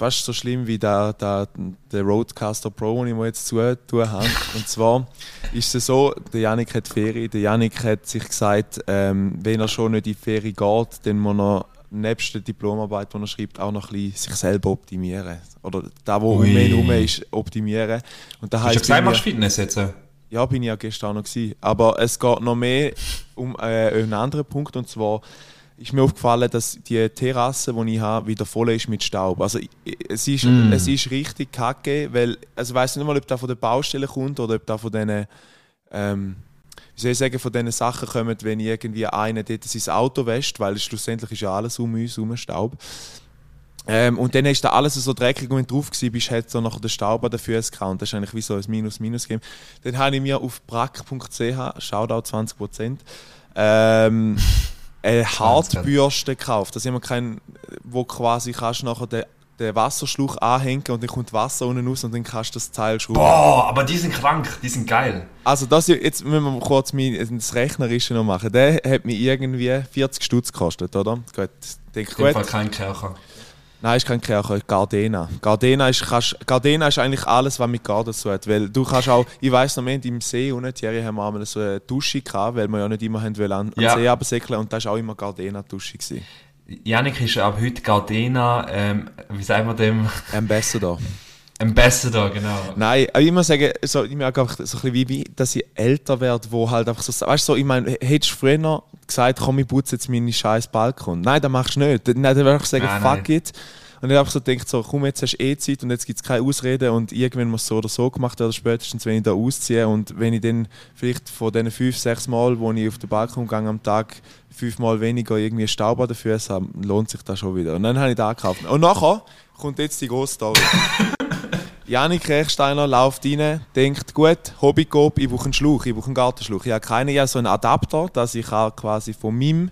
fast so schlimm wie der, der, der Roadcaster Pro, den ich mir jetzt zutun habe. Und zwar ist es so, der Janik hat Ferien, der Janik hat sich gesagt, ähm, wenn er schon nicht in die Ferien geht, dann muss er nebst der Diplomarbeit, die er schreibt, auch noch ein bisschen sich selber optimieren. Oder da, wo um ihn herum ist, optimieren. Und da Hast du gesagt, machst Fitness jetzt? ja, bin ich ja gestern auch noch gewesen. Aber es geht noch mehr um äh, einen anderen Punkt und zwar ist mir aufgefallen, dass die Terrasse, die ich habe, wieder voll ist mit Staub. Also es ist, Mm. es ist richtig kacke, weil also ich weiß nicht mal, ob das von der Baustelle kommt oder ob das von diesen ähm, wie soll ich sagen, von diesen Sachen kommt, wenn irgendwie einer dort sein Auto wäscht, weil schlussendlich ist ja alles um uns herum Staub. Ähm, und dann ist da alles so dreckig und wenn du drauf gewesen bist, hat so nachher der Staub an den Füßen gehauen. Das ist eigentlich wie so ein Minus-Minus gegeben. Dann habe ich mir auf brack.ch, Shoutout 20%, ähm, eine Hartbürste gekauft. Das ist immer kein, wo quasi kannst du nachher den, den Wasserschlauch anhängen und dann kommt Wasser unten raus und dann kannst du das Teil schrauben. Boah, aber die sind krank, die sind geil. Also das, jetzt müssen wir kurz mein, das Rechnerische noch machen. Der hat mir irgendwie 40 Stutz gekostet, oder? Gut, denk In dem Fall gut. kein Kercher. Nein, ist kein Kercher, Gardena. Gardena ist, kannst, Gardena ist eigentlich alles, was mit Garden zu hat. Weil du kannst auch, ich weiss noch, wir im See unten, Thierry, haben wir einmal so eine Dusche gehabt, weil wir ja nicht immer haben wollen an, an Ja. den See absäckeln und das war auch immer Gardena-Dusche. Janik ist ab heute Gardena, ähm, wie sagen wir dem? Ambassador. Ambassador, genau. Nein, aber ich muss sagen, so, ich merke einfach so ein bisschen, wie, dass ich älter werde, wo halt einfach so, weißt du, so, ich meine, hättest du früher gesagt, komm, ich putze jetzt meinen scheiß Balkon. Nein, das machst du nicht. Dann dann würde ich sagen, Nein, fuck nein. it. Und ich einfach so denkt so, komm, jetzt hast du eh Zeit und jetzt gibt es keine Ausreden und irgendwann muss so oder so gemacht werden, spätestens wenn ich da ausziehe und wenn ich dann vielleicht von diesen fünf, sechs Mal, wo ich auf den Balkon gehe am Tag, fünfmal weniger irgendwie Staub an den Füßen habe, lohnt sich das schon wieder. Und dann habe ich da gekauft. Und nachher kommt jetzt die große Story. Janik Rechsteiner läuft rein, denkt, gut, Hobbycoop, ich brauche einen Schlauch, ich brauche einen Gartenschlauch. Ich habe keinen, ich habe so einen Adapter, dass ich auch quasi von meinem,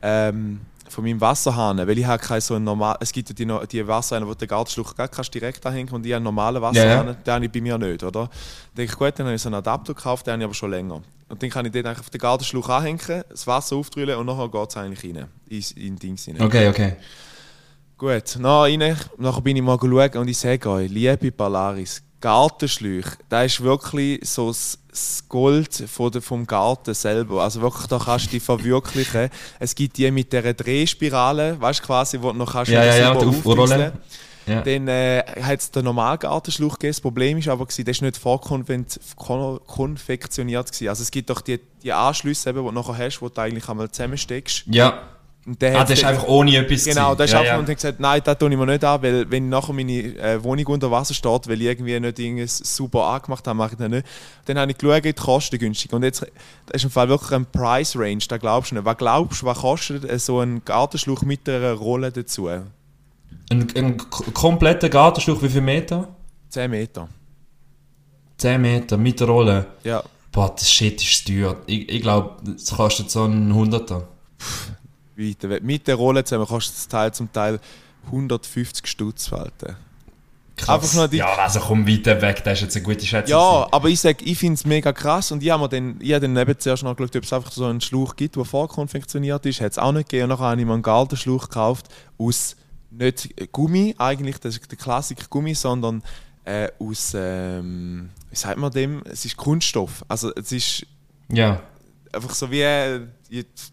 ähm, von meinem Wasserhahn, weil ich habe kein so ein normal, es gibt ja die, die Wasserhahn, wo den Gartenschlauch gar kannst direkt anhängen und ich habe einen normalen Wasserhahn, Ja, den habe ich bei mir nicht, oder? Dann denke ich, gut, dann habe ich so einen Adapter gekauft, den habe ich aber schon länger. Und dann kann ich den einfach auf den Gartenschlauch anhängen, das Wasser aufdrüllen und nachher geht es eigentlich rein, in, in Dings rein. Okay, okay. Gut, nach rein, nachher bin ich mal schauen und ich sage euch, liebe Polaris, Gartenschläuche, das ist wirklich so das Gold von der, vom Garten selber. Also wirklich, da kannst du dich verwirklichen. Es gibt die mit dieser Drehspirale, weißt du quasi, wo du noch kannst Ja, ja, ja, die aufrollen. Ja. Dann äh, hat es den normalen Gartenschlauch gegeben. Das Problem ist aber, gewesen, der ist nicht vorkonfektioniert. Gewesen. Also es gibt doch die, die Anschlüsse, eben, die du nachher hast, wo du eigentlich einmal zusammensteckst. Ja. Der Ah, das ist einfach ohne etwas Genau, da ist ja, einfach ja. und hat gesagt, nein, das tue ich mir nicht an, weil wenn nachher meine äh, Wohnung unter Wasser steht, weil ich irgendwie nicht irgendwas super angemacht habe, mache ich das nicht. Dann habe ich geschaut, die kosten günstig. Und jetzt das ist im Fall wirklich ein Price Range, da glaubst du nicht. Was glaubst du, was kostet äh, so ein Gartenschlauch mit einer Rolle dazu? Ein, ein kompletter Gartenschlauch, wie viel Meter? 10 Meter. 10 Meter mit der Rolle. Ja. Boah, das Shit ist teuer. Ich, ich glaube, das kostet so einen Hunderter. Weiter. Mit der Rolle zusammen kostet das Teil zum Teil 150 Stutz. Alter. Krass. Einfach nur die- Ja, also komm weiter weg, das ist jetzt eine gute Schätzung. Ja, aber ich sage, ich finde es mega krass und ich habe mir dann, ich habe dann eben zuerst noch geschaut, ob es einfach so einen Schlauch gibt, der vorkonfektioniert ist. Hat es auch nicht gegeben. Und nachher habe ich mir einen Gartenschlauch gekauft aus nicht Gummi, eigentlich, das ist der Klassiker Gummi, sondern äh, aus, ähm, wie sagt man dem? Es ist Kunststoff. Also es ist Ja. Einfach so wie äh,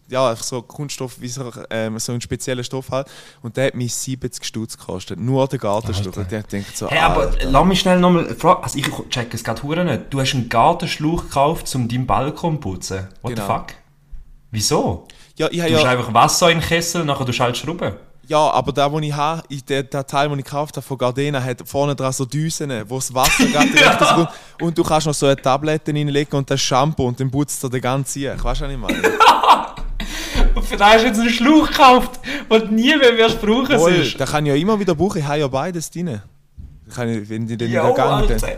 ja, einfach so Kunststoff, wie so, ähm, so ein spezieller Stoff halt. Und der hat mich 70 Stutz gekostet. Nur der Gartenschlauch. Und der denkt so, Hey, aber Alter. lass mich schnell nochmal fragen. Also ich check es gerade nicht. Du hast einen Gartenschlauch gekauft, um deinen Balkon zu putzen. What Genau. the fuck? Wieso? ja, ich Du hast ja, einfach Wasser in den Kessel, nachher du halt schrauben. Ja, aber der, den ich habe, ich- der, der Teil, den ich gekauft habe von Gardena, hat vorne dran so Düsen, wo das Wasser gerade direkt ja. Und du kannst noch so eine Tablette reinlegen und das Shampoo und dann putzt er den ganzen Sieg. Weißt du, was ich meine? Und für das hast du jetzt einen Schlauch gekauft, den du nie mehr wirst brauchen Voll, sonst. den kann ich ja immer wieder brauchen. Ich habe ja beides drin. Kann ich, wenn ich den Jo, wieder dann. Alter.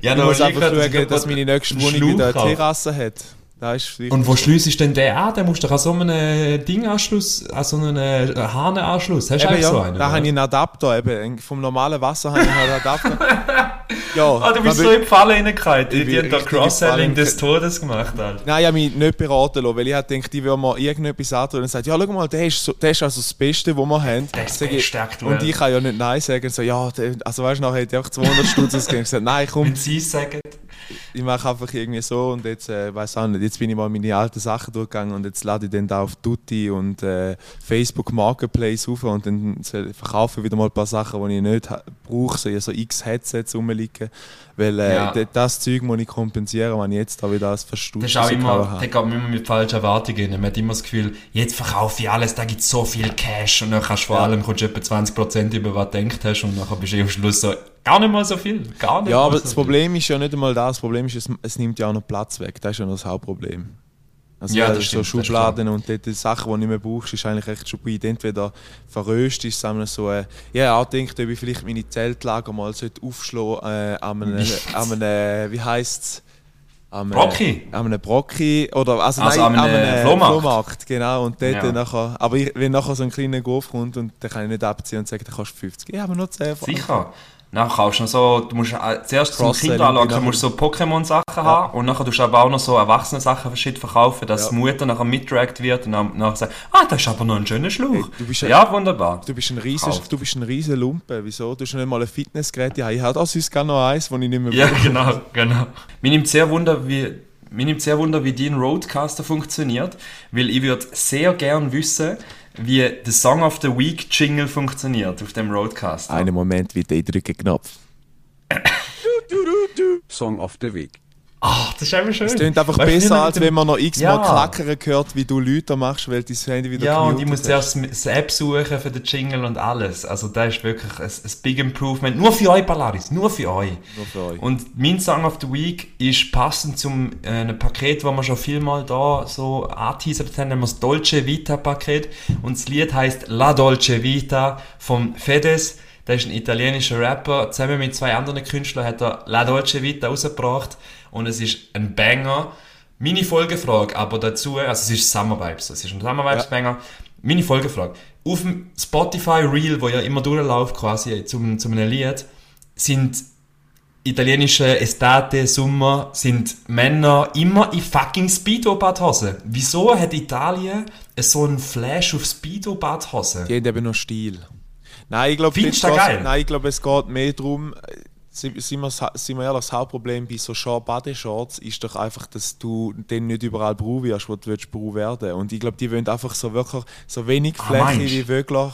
Ja, Ich muss einfach schauen, ich dass meine nächste Wohnung wieder eine. Terrasse hat. Und wo schliessest denn der an? Der musst du doch an so einen Dinganschluss, an so einen äh, Hahnenanschluss. Hast du Eben, ja, so einen? da habe ich einen Adapter. Eben. Vom normalen Wasser habe ich einen Adapter. Ja, Ah, du bist so die Falle reingekommen. Die, die haben da Cross-Selling des Todes gemacht, Alter. Nein, ich habe mich nicht beraten lassen, weil ich gedacht, ich würde mir irgendetwas antun und sagt, ja, schau mal, der ist, so, der ist also das Beste, was wir haben. Der ist das Sag ich-. Und ich kann ja nicht Nein sagen. So, ja, der, also weißt du, nachher hätte ich einfach 200 Stutz ausgegeben. Ich gesagt, nein, komm, Wenn sie es sagen. ich mache einfach irgendwie so und jetzt, äh, weiß auch nicht, jetzt bin ich mal meine alten Sachen durchgegangen und jetzt lade ich dann da auf Tutti und äh, Facebook Marketplace auf und dann verkaufe ich wieder mal ein paar Sachen, die ich nicht brauche, so, so x Headsets rumliegen, weil äh, Ja. das Zeug muss ich kompensieren, wenn ich jetzt da wieder als verstutzt Das ist auch immer, da geht man immer mit falschen Erwartungen. Man hat immer das Gefühl, jetzt verkaufe ich alles, da gibt es so viel Cash und dann kannst du vor Ja. allem kommst du etwa 20% über was du gedacht hast und dann bist du am Schluss so, gar nicht mal so viel, gar nicht Ja, aber so das viel. Problem ist ja nicht einmal das. Das Problem ist, es, es nimmt ja auch noch Platz weg. Das ist ja das Hauptproblem. Also Ja, das das stimmt, so das ist Schubladen und dort die Sachen, die du nicht mehr brauchst, ist eigentlich echt stupid. Entweder verröst ist es einmal so, äh, ja, auch gedacht, ob ich vielleicht meine Zeltlager mal aufschlagen äh, an einem, an einem, wie heisst es? Einem, Brocki? An einem Brocki, oder, also, Also nein, an einem Flohmarkt. genau. Und dort Ja. dann nachher, aber ich, wenn nachher so ein kleiner Golf kommt und dann kann ich nicht abziehen und sagen, der kostet 50. Ja, aber nur 10 Franken. Sicher. Dann kaufst du noch so, du musst äh, zuerst zum Cross-Selling, Kind anlocken, genau. musst du so Pokémon-Sachen haben und nachher tust du aber auch noch so Erwachsene-Sachen Shit verkaufen, dass Ja. die Mutter nachher mittrackt wird und dann nachher sagt, ah, das ist aber noch ein schöner Schlauch. Hey, du bist ja- ja, wunderbar. Du bist ein riesen, Kauft. du bist ein riesen Lumpe. Wieso? Du hast nicht mal ein Fitnessgerät. Ja, ich habe auch sonst gar noch eins, das ich nicht mehr Ja, brauche. genau, genau. Mir nimmt sehr wunder, wie, mir nimmt sehr wunder, wie dein Roadcaster funktioniert, weil ich würde sehr gern wissen, wie der Song of the Week Jingle funktioniert auf dem Roadcaster. Einen Moment, wie der drücke Knopf. Song of the Week. Ach, das ist einfach schön. Es klingt einfach Weißt besser, als wenn man noch x-mal Ja. klackern hört, wie du Leute machst, weil dein Handy wieder Ja, und ich muss zuerst das App suchen für den Jingle und alles. Also das ist wirklich ein, ein Big Improvement. Nur für euch, Polaris, nur für euch. Nur für euch. Und mein Song of the Week ist passend zum äh, einem Paket, das wir schon viel mal da so angeteasert haben, nämlich das Dolce Vita Paket. Und das Lied heißt La Dolce Vita von Fedes. Der ist ein italienischer Rapper. Zusammen mit zwei anderen Künstlern hat er La Dolce Vita rausgebracht. Und es ist ein Banger. Meine Folgefrage aber dazu, also es ist Summer Vibes, es ist ein Summer Vibes Banger. Meine Folgefrage. Auf dem Spotify Reel, wo ja immer durchläuft quasi zum, zum einem Lied, sind italienische Estate, Sommer, sind Männer immer in fucking Speedo-Badhosen. Wieso hat Italien so einen Flash auf Speedo-Badhosen? Die haben eben noch Stil. Nein, ich glaube, das geil? Nein, ich glaube, es geht mehr darum, sind wir, sind wir ehrlich, das Hauptproblem bei so Short Shorts ist doch einfach, dass du den nicht überall Brau wirst, wo du willst Brau werden Und ich glaube, die wollen einfach so wirklich so wenig Ah, Fläche du? wie möglich.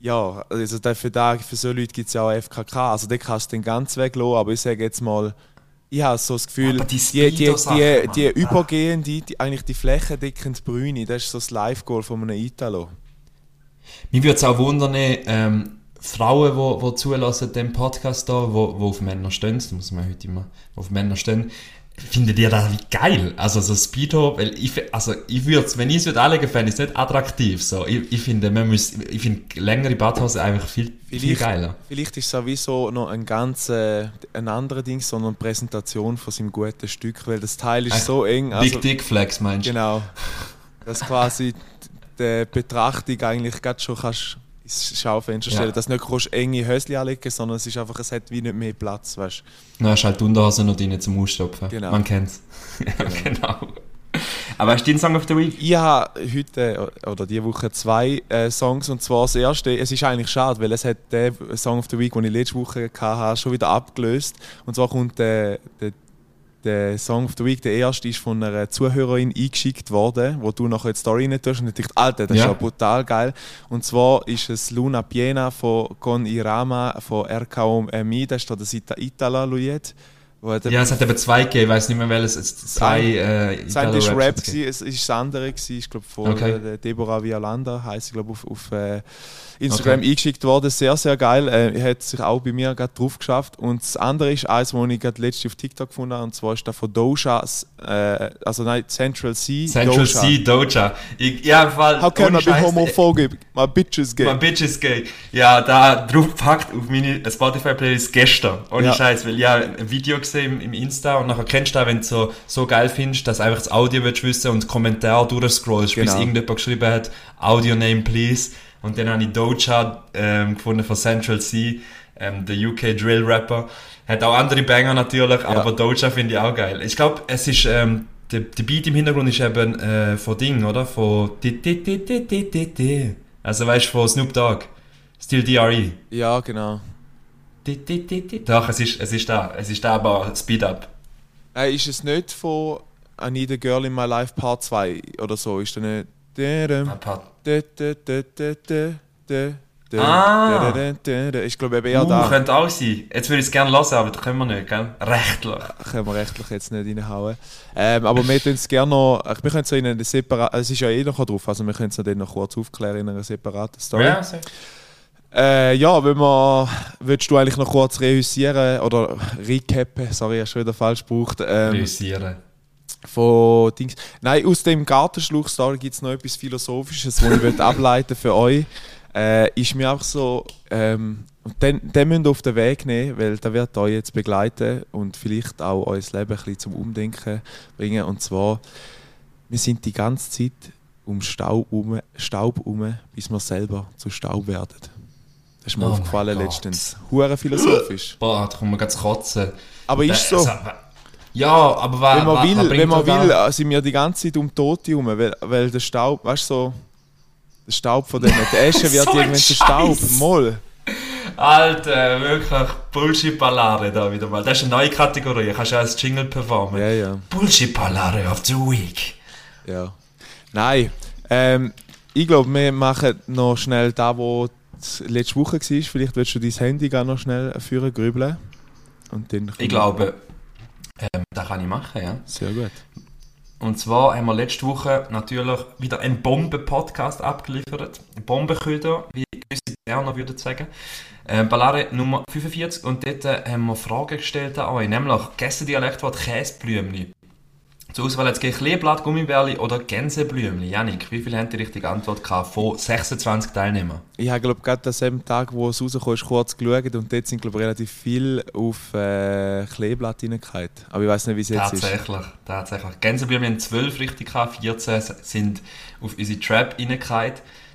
Ja, also für, da, für so Leute gibt es ja auch FKK. Also den kannst du den ganz weglassen, aber ich sage jetzt mal, ich habe so das Gefühl, die die, die, die, die. Ah. übergehende, die, eigentlich die flächendeckende Brüne, das ist so das Live-Goal von einem Italo. Mich würde es auch wundern, ähm, Frauen, die wo, wo zulassen dem Podcast da, wo, wo auf Männer stehen, das muss man heute immer, auf Männer stehen, findet ihr das wie geil? Also so Speedo, weil ich, also ich würde wenn ich es würde anlegen, fände ich es nicht attraktiv. So. Ich, ich finde, man muss, ich finde längere Badhose einfach viel, viel geiler. Vielleicht ist es sowieso noch ein ganz äh, ein anderer Ding, sondern eine Präsentation von seinem guten Stück, weil das Teil ist Ach, so eng. Also, Big Dick Flex meinst du? Genau. Dass quasi die Betrachtung eigentlich gerade schon kannst ins Schaufenster Ja. stellen. Dass du nicht kannst enge Höschen anlegen sondern es ist einfach, es hat wie nicht mehr Platz, weißt Dann hast du halt die Unterhose noch drin zum Ausstopfen. Genau. Man kennt's. ja, genau. Aber hast du deinen Song of the Week? Ich habe heute äh, oder diese Woche zwei äh, Songs und zwar das erste, es ist eigentlich schade, weil es hat den Song of the Week, den ich letzte Woche hatte, schon wieder abgelöst. Und zwar kommt der, der, der Song of the Week, der erste ist von einer Zuhörerin eingeschickt worden, wo du nachher die Story nicht tust und ich dachte, Alter, das Ja. ist ja brutal geil. Und zwar ist es Luna Piena von Con Irama von RKOMI, das ist da das Ita Itala Luiet. wo der- Ja, es hat eben zwei gegeben, ich weiß nicht mehr welches. Es zwei äh, ist Italo-Raps Rap, gewesen, es ist das andere, gewesen, ich glaube von Okay. äh, Deborah Vialanda, heisst sie glaube auf, auf äh, Instagram eingeschickt worden, sehr, sehr geil. Äh, hat sich auch bei mir gerade drauf geschafft. Und das andere ist eins, das ich gerade letztens auf TikTok gefunden habe, und zwar ist das von Doja, äh, also nein, Central C, Central Doja. C, Doja. Ich, ja, im Fall. How can I be homophobic? My bitches My gay. bitch is gay. Ja, da draufgepackt auf meine Spotify-Playlist gestern. Ohne Ja. Scheiß, weil ich habe ein Video gesehen im, im Insta und nachher kennst du das, wenn du so, so geil findest, dass einfach das Audio willst wissen und Kommentar durchscrollst, bis Genau. irgendjemand geschrieben hat, Audio Name please. Und dann habe ich Doja ähm, gefunden von Central C, ähm, der UK Drill Rapper. Hat auch andere Banger natürlich, aber Doja finde ich auch geil. Ich glaube, es ist, ähm, der, der Beat im Hintergrund ist eben äh, von Ding, oder? Von. Also weißt du, von Snoop Dogg. Still DRE. Ja, genau. Doch, es ist, es ist da. Es ist da, aber Speed Up. Äh, ist es nicht von I Need a Girl in My Life Part 2 oder so? Ist das nicht... Ah. Ich glaube eher Uh, da. könnte auch sein. Jetzt würde ich es gerne hören, aber da können wir nicht, gell? Rechtlich. können wir rechtlich jetzt nicht reinhauen. Ähm, aber wir können es gerne noch, ach, wir können es in eine separate, es ist ja eh noch drauf, also wir können es dann noch kurz aufklären in einer separaten Story. Ja, so. Äh, ja, wenn wir, willst du eigentlich noch kurz reüssieren oder recappen, sorry, ich habe schon wieder falsch gebraucht, ähm, Realisieren. von Dings. Nein, aus dem Gartenschluch-Story gibt es noch etwas Philosophisches, das ich ableiten für euch. Äh, ist mir einfach so, ähm, und den, den müsst ihr auf den Weg nehmen, weil der wird euch jetzt begleiten und vielleicht auch euer Leben ein bisschen zum Umdenken bringen. Und zwar, wir sind die ganze Zeit um Staub um, Staub um, bis wir selber zu Staub werden. Das ist mir Oh aufgefallen letztens. Hure philosophisch. Boah, da kommt mir ganz kotzen. Aber ist so. Also, ja, aber was, wenn man will, wenn man will äh, sind wir die ganze Zeit um Tote herum, weil, weil der Staub, weißt du, so, der Staub von denen, der Asche wird So irgendwann zu Staub. Moll. Alter, wirklich Bullshit-Ballare da wieder mal. Das ist eine neue Kategorie. Kannst du ja als Jingle performen. Ja, ja, Bullshit-Ballare of the Week. ja. Nein, ähm, ich glaube, wir machen noch schnell da, wo letzte Woche war. Vielleicht willst du dein Handy gar noch schnell führen, grübeln. Und dann Ich glaube, ähm, das kann ich machen, ja. Sehr gut. Und zwar haben wir letzte Woche natürlich wieder einen Bomben-Podcast abgeliefert. Bombenköder, wie gewisse Berner würden sagen. Äh, Ballare Nummer 45. Und dort äh, haben wir Fragen gestellt an euch. Nämlich, Gessendialektwort Käseblümli. Zur Auswahl jetzt Kleeblatt, Gummibärli oder Gänseblümli. Janik, wie viele haben die richtige Antwort gehabt von 26 Teilnehmern? Ich habe, glaube gerade an dem Tag, wo es rauskam, ist kurz geschaut und dort sind, glaube relativ viel auf äh, Kleeblatt reingefallen. Aber ich weiß nicht, wie es jetzt tatsächlich, ist. Tatsächlich, Gänseblümli haben 12 richtig gehabt, 14 sind auf unsere Trap reingefallen.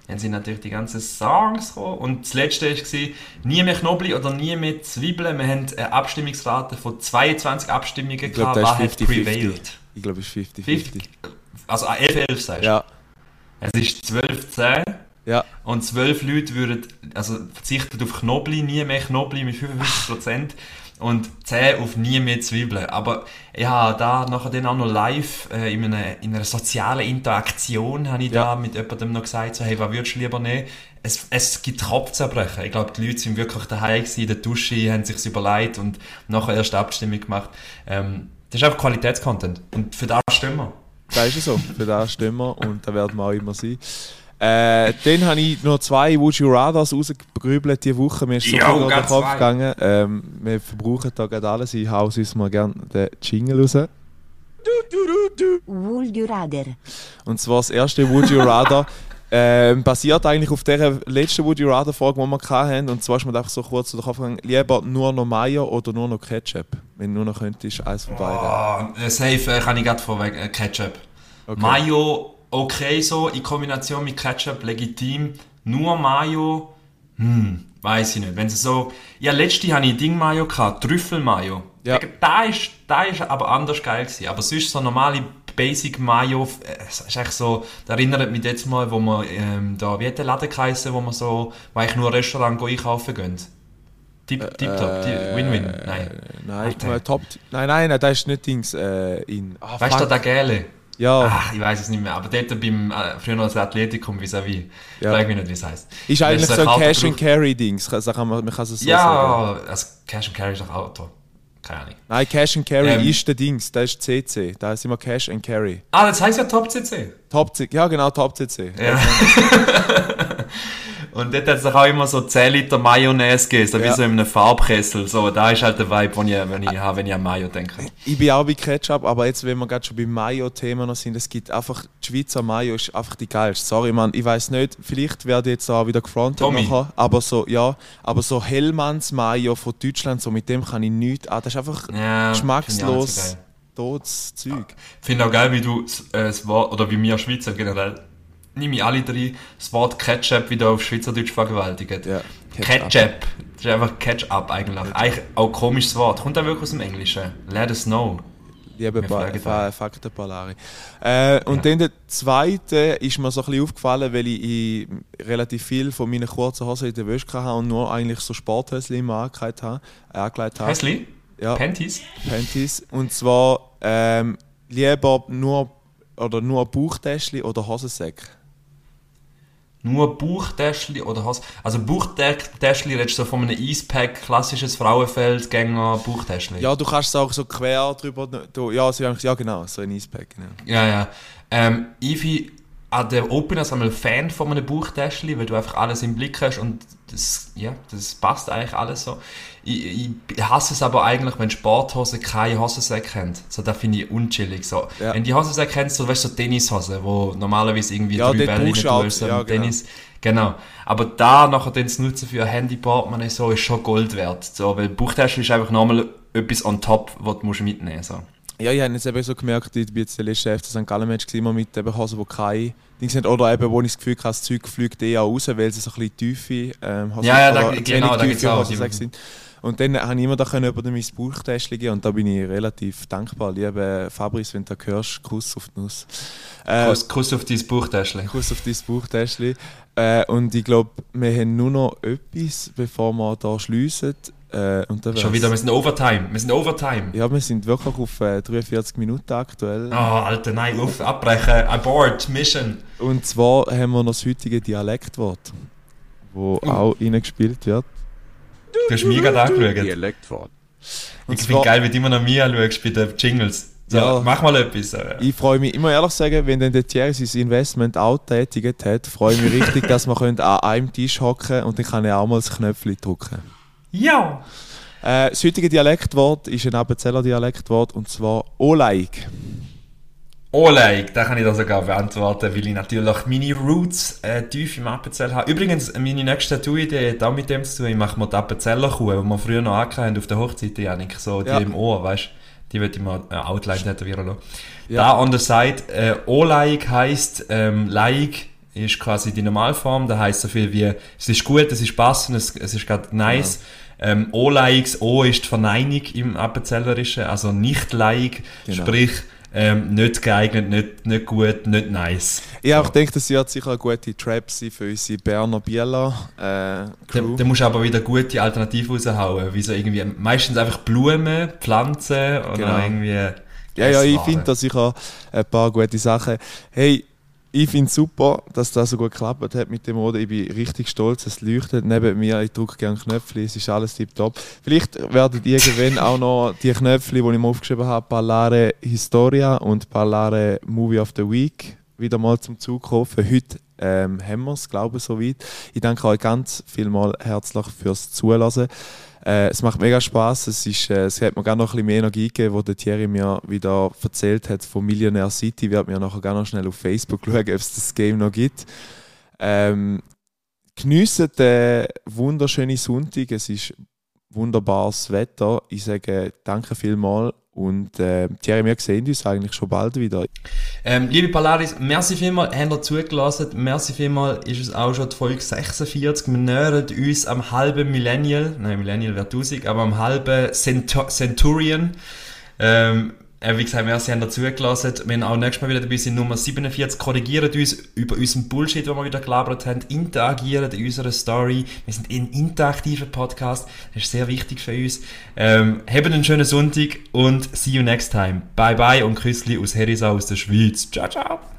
Dann sind natürlich die ganzen Songs gekommen. Und das letzte war «Nie mehr Knobli» oder «Nie mehr Zwiebeln». Wir haben eine Abstimmungsrate von 22 Abstimmungen ich glaub, gehabt. Was hat prevailed? Ich glaube, es ist 50-50. Also 11-11 sagst du? Ja. Es ist 12-10. Ja. Und 12 Leute würden, also verzichten auf Knobli, nie mehr Knobli mit 55% und 10 auf nie mehr Zwiebeln. Aber ich habe da nachher dann auch noch live äh, in, einer, in einer sozialen Interaktion habe ich ja. da mit jemandem noch gesagt, so, hey, was würdest du lieber nehmen? Es, es gibt Kopfzerbrechen. Ich glaube, die Leute sind wirklich daheim gewesen, in der Dusche, haben sich überlegt und nachher erst Abstimmung gemacht. Ähm, das ist einfach Qualitätscontent. Und für das stimmen wir. Das ist so. Für das stimmen wir und da werden wir auch immer sein. Äh, dann habe ich noch zwei Would You Rathers rausgegrübelt diese Woche. Mir ist so viel durch den Kopf zwei. gegangen. Ähm, wir verbrauchen da gerade alles. Ich haue uns mal gerne den Jingle raus. Du, du, du, du. Would You Rather. Und zwar das erste Would You Rather. Ähm, basiert eigentlich auf der letzten Would You Rather Frage, die wir hatten. Und zwar ist mir einfach so kurz zu den Kopf gegangen, lieber nur noch Mayo oder nur noch Ketchup? Wenn du nur noch könntest, eins von beiden. Oh, safe äh, kann ich gerade vorweg, äh, Ketchup. Okay. Mayo, okay so, in Kombination mit Ketchup, legitim. Nur Mayo, hm, weiß ich nicht. Wenn sie so, ja, letzte hatte ich Ding Mayo gehabt, Trüffel Mayo. Ja. Da ist, da ist aber anders geil gewesen. Aber sonst so normale Basic Mayo, äh, es ist echt so, das erinnert mich jetzt mal, wo wir ähm, da, wie hat der Laden geheißen, wo wir so, wo eigentlich nur Restaurant einkaufen gehen? Tip, tip top, äh, Win-Win, nein. Nein, Ach, top, nein, nein, das ist nicht Dings, äh, in... Oh, weißt du, der Gele? Ja. Ach, ich weiß es nicht mehr, aber dort beim, äh, früher noch das Athletikum vis-à-vis, ja. frage mich nicht, wie es heisst. Ist eigentlich so ein Cash-and-Carry-Dings, man, man kann es so ja, sagen. Ja, also Cash-and-Carry ist doch Auto. Keine Ahnung. Nein, Cash and Carry ähm, ist der Dings, das ist CC. Da ist immer Cash and Carry. Ah, das heißt ja Top CC. Top CC, ja genau, Top CC. Ja. Und dort hat es auch immer so 10 Liter Mayonnaise gegeben, ja. wie so in einem Farbkessel. So, da ist halt der Vibe, den ich, wenn ich habe, wenn ich an Mayo denke. Ich bin auch bei Ketchup, aber jetzt, wenn wir gerade schon beim Mayo-Thema noch sind, es gibt einfach, die Schweizer Mayo ist einfach die geilste. Sorry, man, ich weiß nicht, vielleicht werde ich jetzt auch wieder gefrontet nachher, aber so, ja, aber so Hellmanns Mayo von Deutschland, so mit dem kann ich nichts, ah, das ist einfach ja, geschmackslos. Totes Zeug. Ich finde auch geil, wie du äh, das Wort, oder wie wir Schweizer generell nehme ich alle drei das Wort Ketchup wieder auf Schweizerdeutsch vergewaltigt. Ja, Ketchup. Ketchup. Das ist einfach Ketchup eigentlich. Ketchup. Eigentlich auch ein komisches Wort. Kommt auch wirklich aus dem Englischen. Let us know. Liebe Fakten Palari. Äh, und ja. dann der zweite ist mir so ein bisschen aufgefallen, weil ich, relativ viel von meinen kurzen Hosen in der Wäsche hatte und nur eigentlich so Sporthösli immer angelegt habe. Angelegt habe. Hösli? Ja. Panties? Panties. Und zwar ähm, lieber nur, oder nur Bauchtäschchen oder Hosensäcke. Nur Bauchtäschli oder hast Also Bauchtäschli redest du so von einem Eispack, klassisches Frauenfeldgänger Bauchtäschli. Ja, du kannst es auch so quer drüber. Du, ja, so, ja, genau, so ein Eispack. Genau. Ja, ja. Ähm, Ivi, an der Openers einmal Fan von einem Buchtäschchen, weil du einfach alles im Blick hast und das, ja, das passt eigentlich alles so. Ich, ich hasse es aber eigentlich, wenn Sporthosen keine Hosensäcke haben. So, das finde ich unchillig. So. Ja. Wenn die Hosensäcke haben, so, weißt du, so Tennishosen, wo normalerweise irgendwie ja, drei Bälle nicht ja, genau. Tennis. Genau. Aber da nachher den zu nutzen für ein Handyportemonnaie so, ist schon Gold wert. So, weil Buchtäschchen ist einfach nochmal etwas on top, was du mitnehmen musst. So. Ja, ich habe jetzt eben so gemerkt, ich bin jetzt der letzte FC St. Gallen Match immer mit eben Hosen, die keine Dings sind, oder eben, wo ich das Gefühl habe, das Zeug fliegt eher raus, weil sie so ein bisschen tiefe ähm, Hosen, ja, ja, da, genau, da gibt's auch. Sind. Und dann habe ich immer da können über mein Bauchtäschchen gehen und da bin ich relativ dankbar. Liebe Fabrice, wenn du da hörst, Kuss auf die Nuss. Äh, Kuss, Kuss auf dein Bauchtäschchen. Kuss auf dein Bauchtäschchen. Äh, und ich glaube, wir haben nur noch etwas, bevor wir hier schliessen. Äh, Schon wieder, wir sind Overtime. Wir sind Overtime. Ja, wir sind wirklich auf äh, 43 Minuten aktuell. Oh, Alter, nein, auf, abbrechen, abort, Mission. Und zwar haben wir noch das heutige Dialektwort, das uh. auch reingespielt wird. Du hast mich gerade angeschaut. Dialektwort. Und ich finde geil, wie du immer noch mich anschaust bei den Jingles. So, ja, mach mal etwas. Ich freue mich, immer ehrlich sagen, wenn dann der Thierry sein Investment auch tätigt hat, freue ich mich richtig, dass wir an einem Tisch hocken und dann kann ich auch mal das Knöpfchen drücken. Ja! Äh, das heutige Dialektwort ist ein Appenzeller Dialektwort und zwar Oleig. Oleg, da kann ich da sogar beantworten, weil ich natürlich meine Roots äh, tief im Appenzell habe. Übrigens, meine nächste Tattoo-Idee hat auch mit dem zu tun. Ich mache mir die Appenzeller Kuh, die wir früher noch angehört auf der Hochzeit, Janik, so die Ja. im Ohr, weißt du? Die würde ich mal äh, Outline tätowieren lassen. Ja. Da an der Seite, äh, Oleg heisst, ähm, Laik ist quasi die Normalform, da heisst so viel wie, es ist gut, es ist passend, es, es ist gerade nice. Ähm, O-Laiks, O ist die Verneinung im Appenzellerischen, also nicht Laik, Genau. sprich, ähm, nicht geeignet, nicht, nicht gut, nicht nice. Ich auch gedacht, das wird sicher eine gute Trap sein für unsere Berner Bieler äh, Da, Crew. da musst du aber wieder gute Alternativen raushauen, wie so irgendwie, meistens einfach Blumen, Pflanzen oder Genau. irgendwie... Ja, ja, ich finde da sicher ein paar gute Sachen. Hey, ich finde es super, dass das so gut geklappt hat mit dem Mode. Ich bin richtig stolz, es leuchtet neben mir. Ich drücke gerne Knöpfe, es ist alles tiptop. Vielleicht werden irgendwann auch noch die Knöpfe, die ich mir aufgeschrieben habe, Ballare Historia und Ballare Movie of the Week wieder mal zum Zug. Für heute ähm, haben wir es, glaube ich, soweit. Ich danke euch ganz vielmal herzlich fürs Zulassen. Äh, es macht mega Spaß. Es, äh, es hat mir gerne noch ein bisschen mehr Energie gegeben, wo der Thierry mir wieder erzählt hat von Millionaire City. Wir mir nachher gerne noch schnell auf Facebook schauen, ob es das Game noch gibt. Ähm, geniessen den wunderschönen Sonntag. Es ist wunderbares Wetter. Ich sage danke vielmals und äh, Thierry, wir sehen uns eigentlich schon bald wieder. Ähm, liebe Polaris, merci vielmals, habt ihr zugelassen. Merci vielmals, ist es auch schon die Folge 46. Wir nähern uns am halben Millennial, nein, Millennial wäre 1000, aber am halben Cento Centurion. Ähm, äh, wie gesagt, merci, habt ihr zugelassen. Wenn auch nächstes Mal wieder dabei sind, Nummer 47, korrigiert uns über unseren Bullshit, den wir wieder gelabert haben, interagiert in unserer Story. Wir sind ein interaktiver Podcast, das ist sehr wichtig für uns. Ähm, habt einen schönen Sonntag und see you next time. Bye bye und Küssli aus Herisau aus der Schweiz. Ciao, ciao.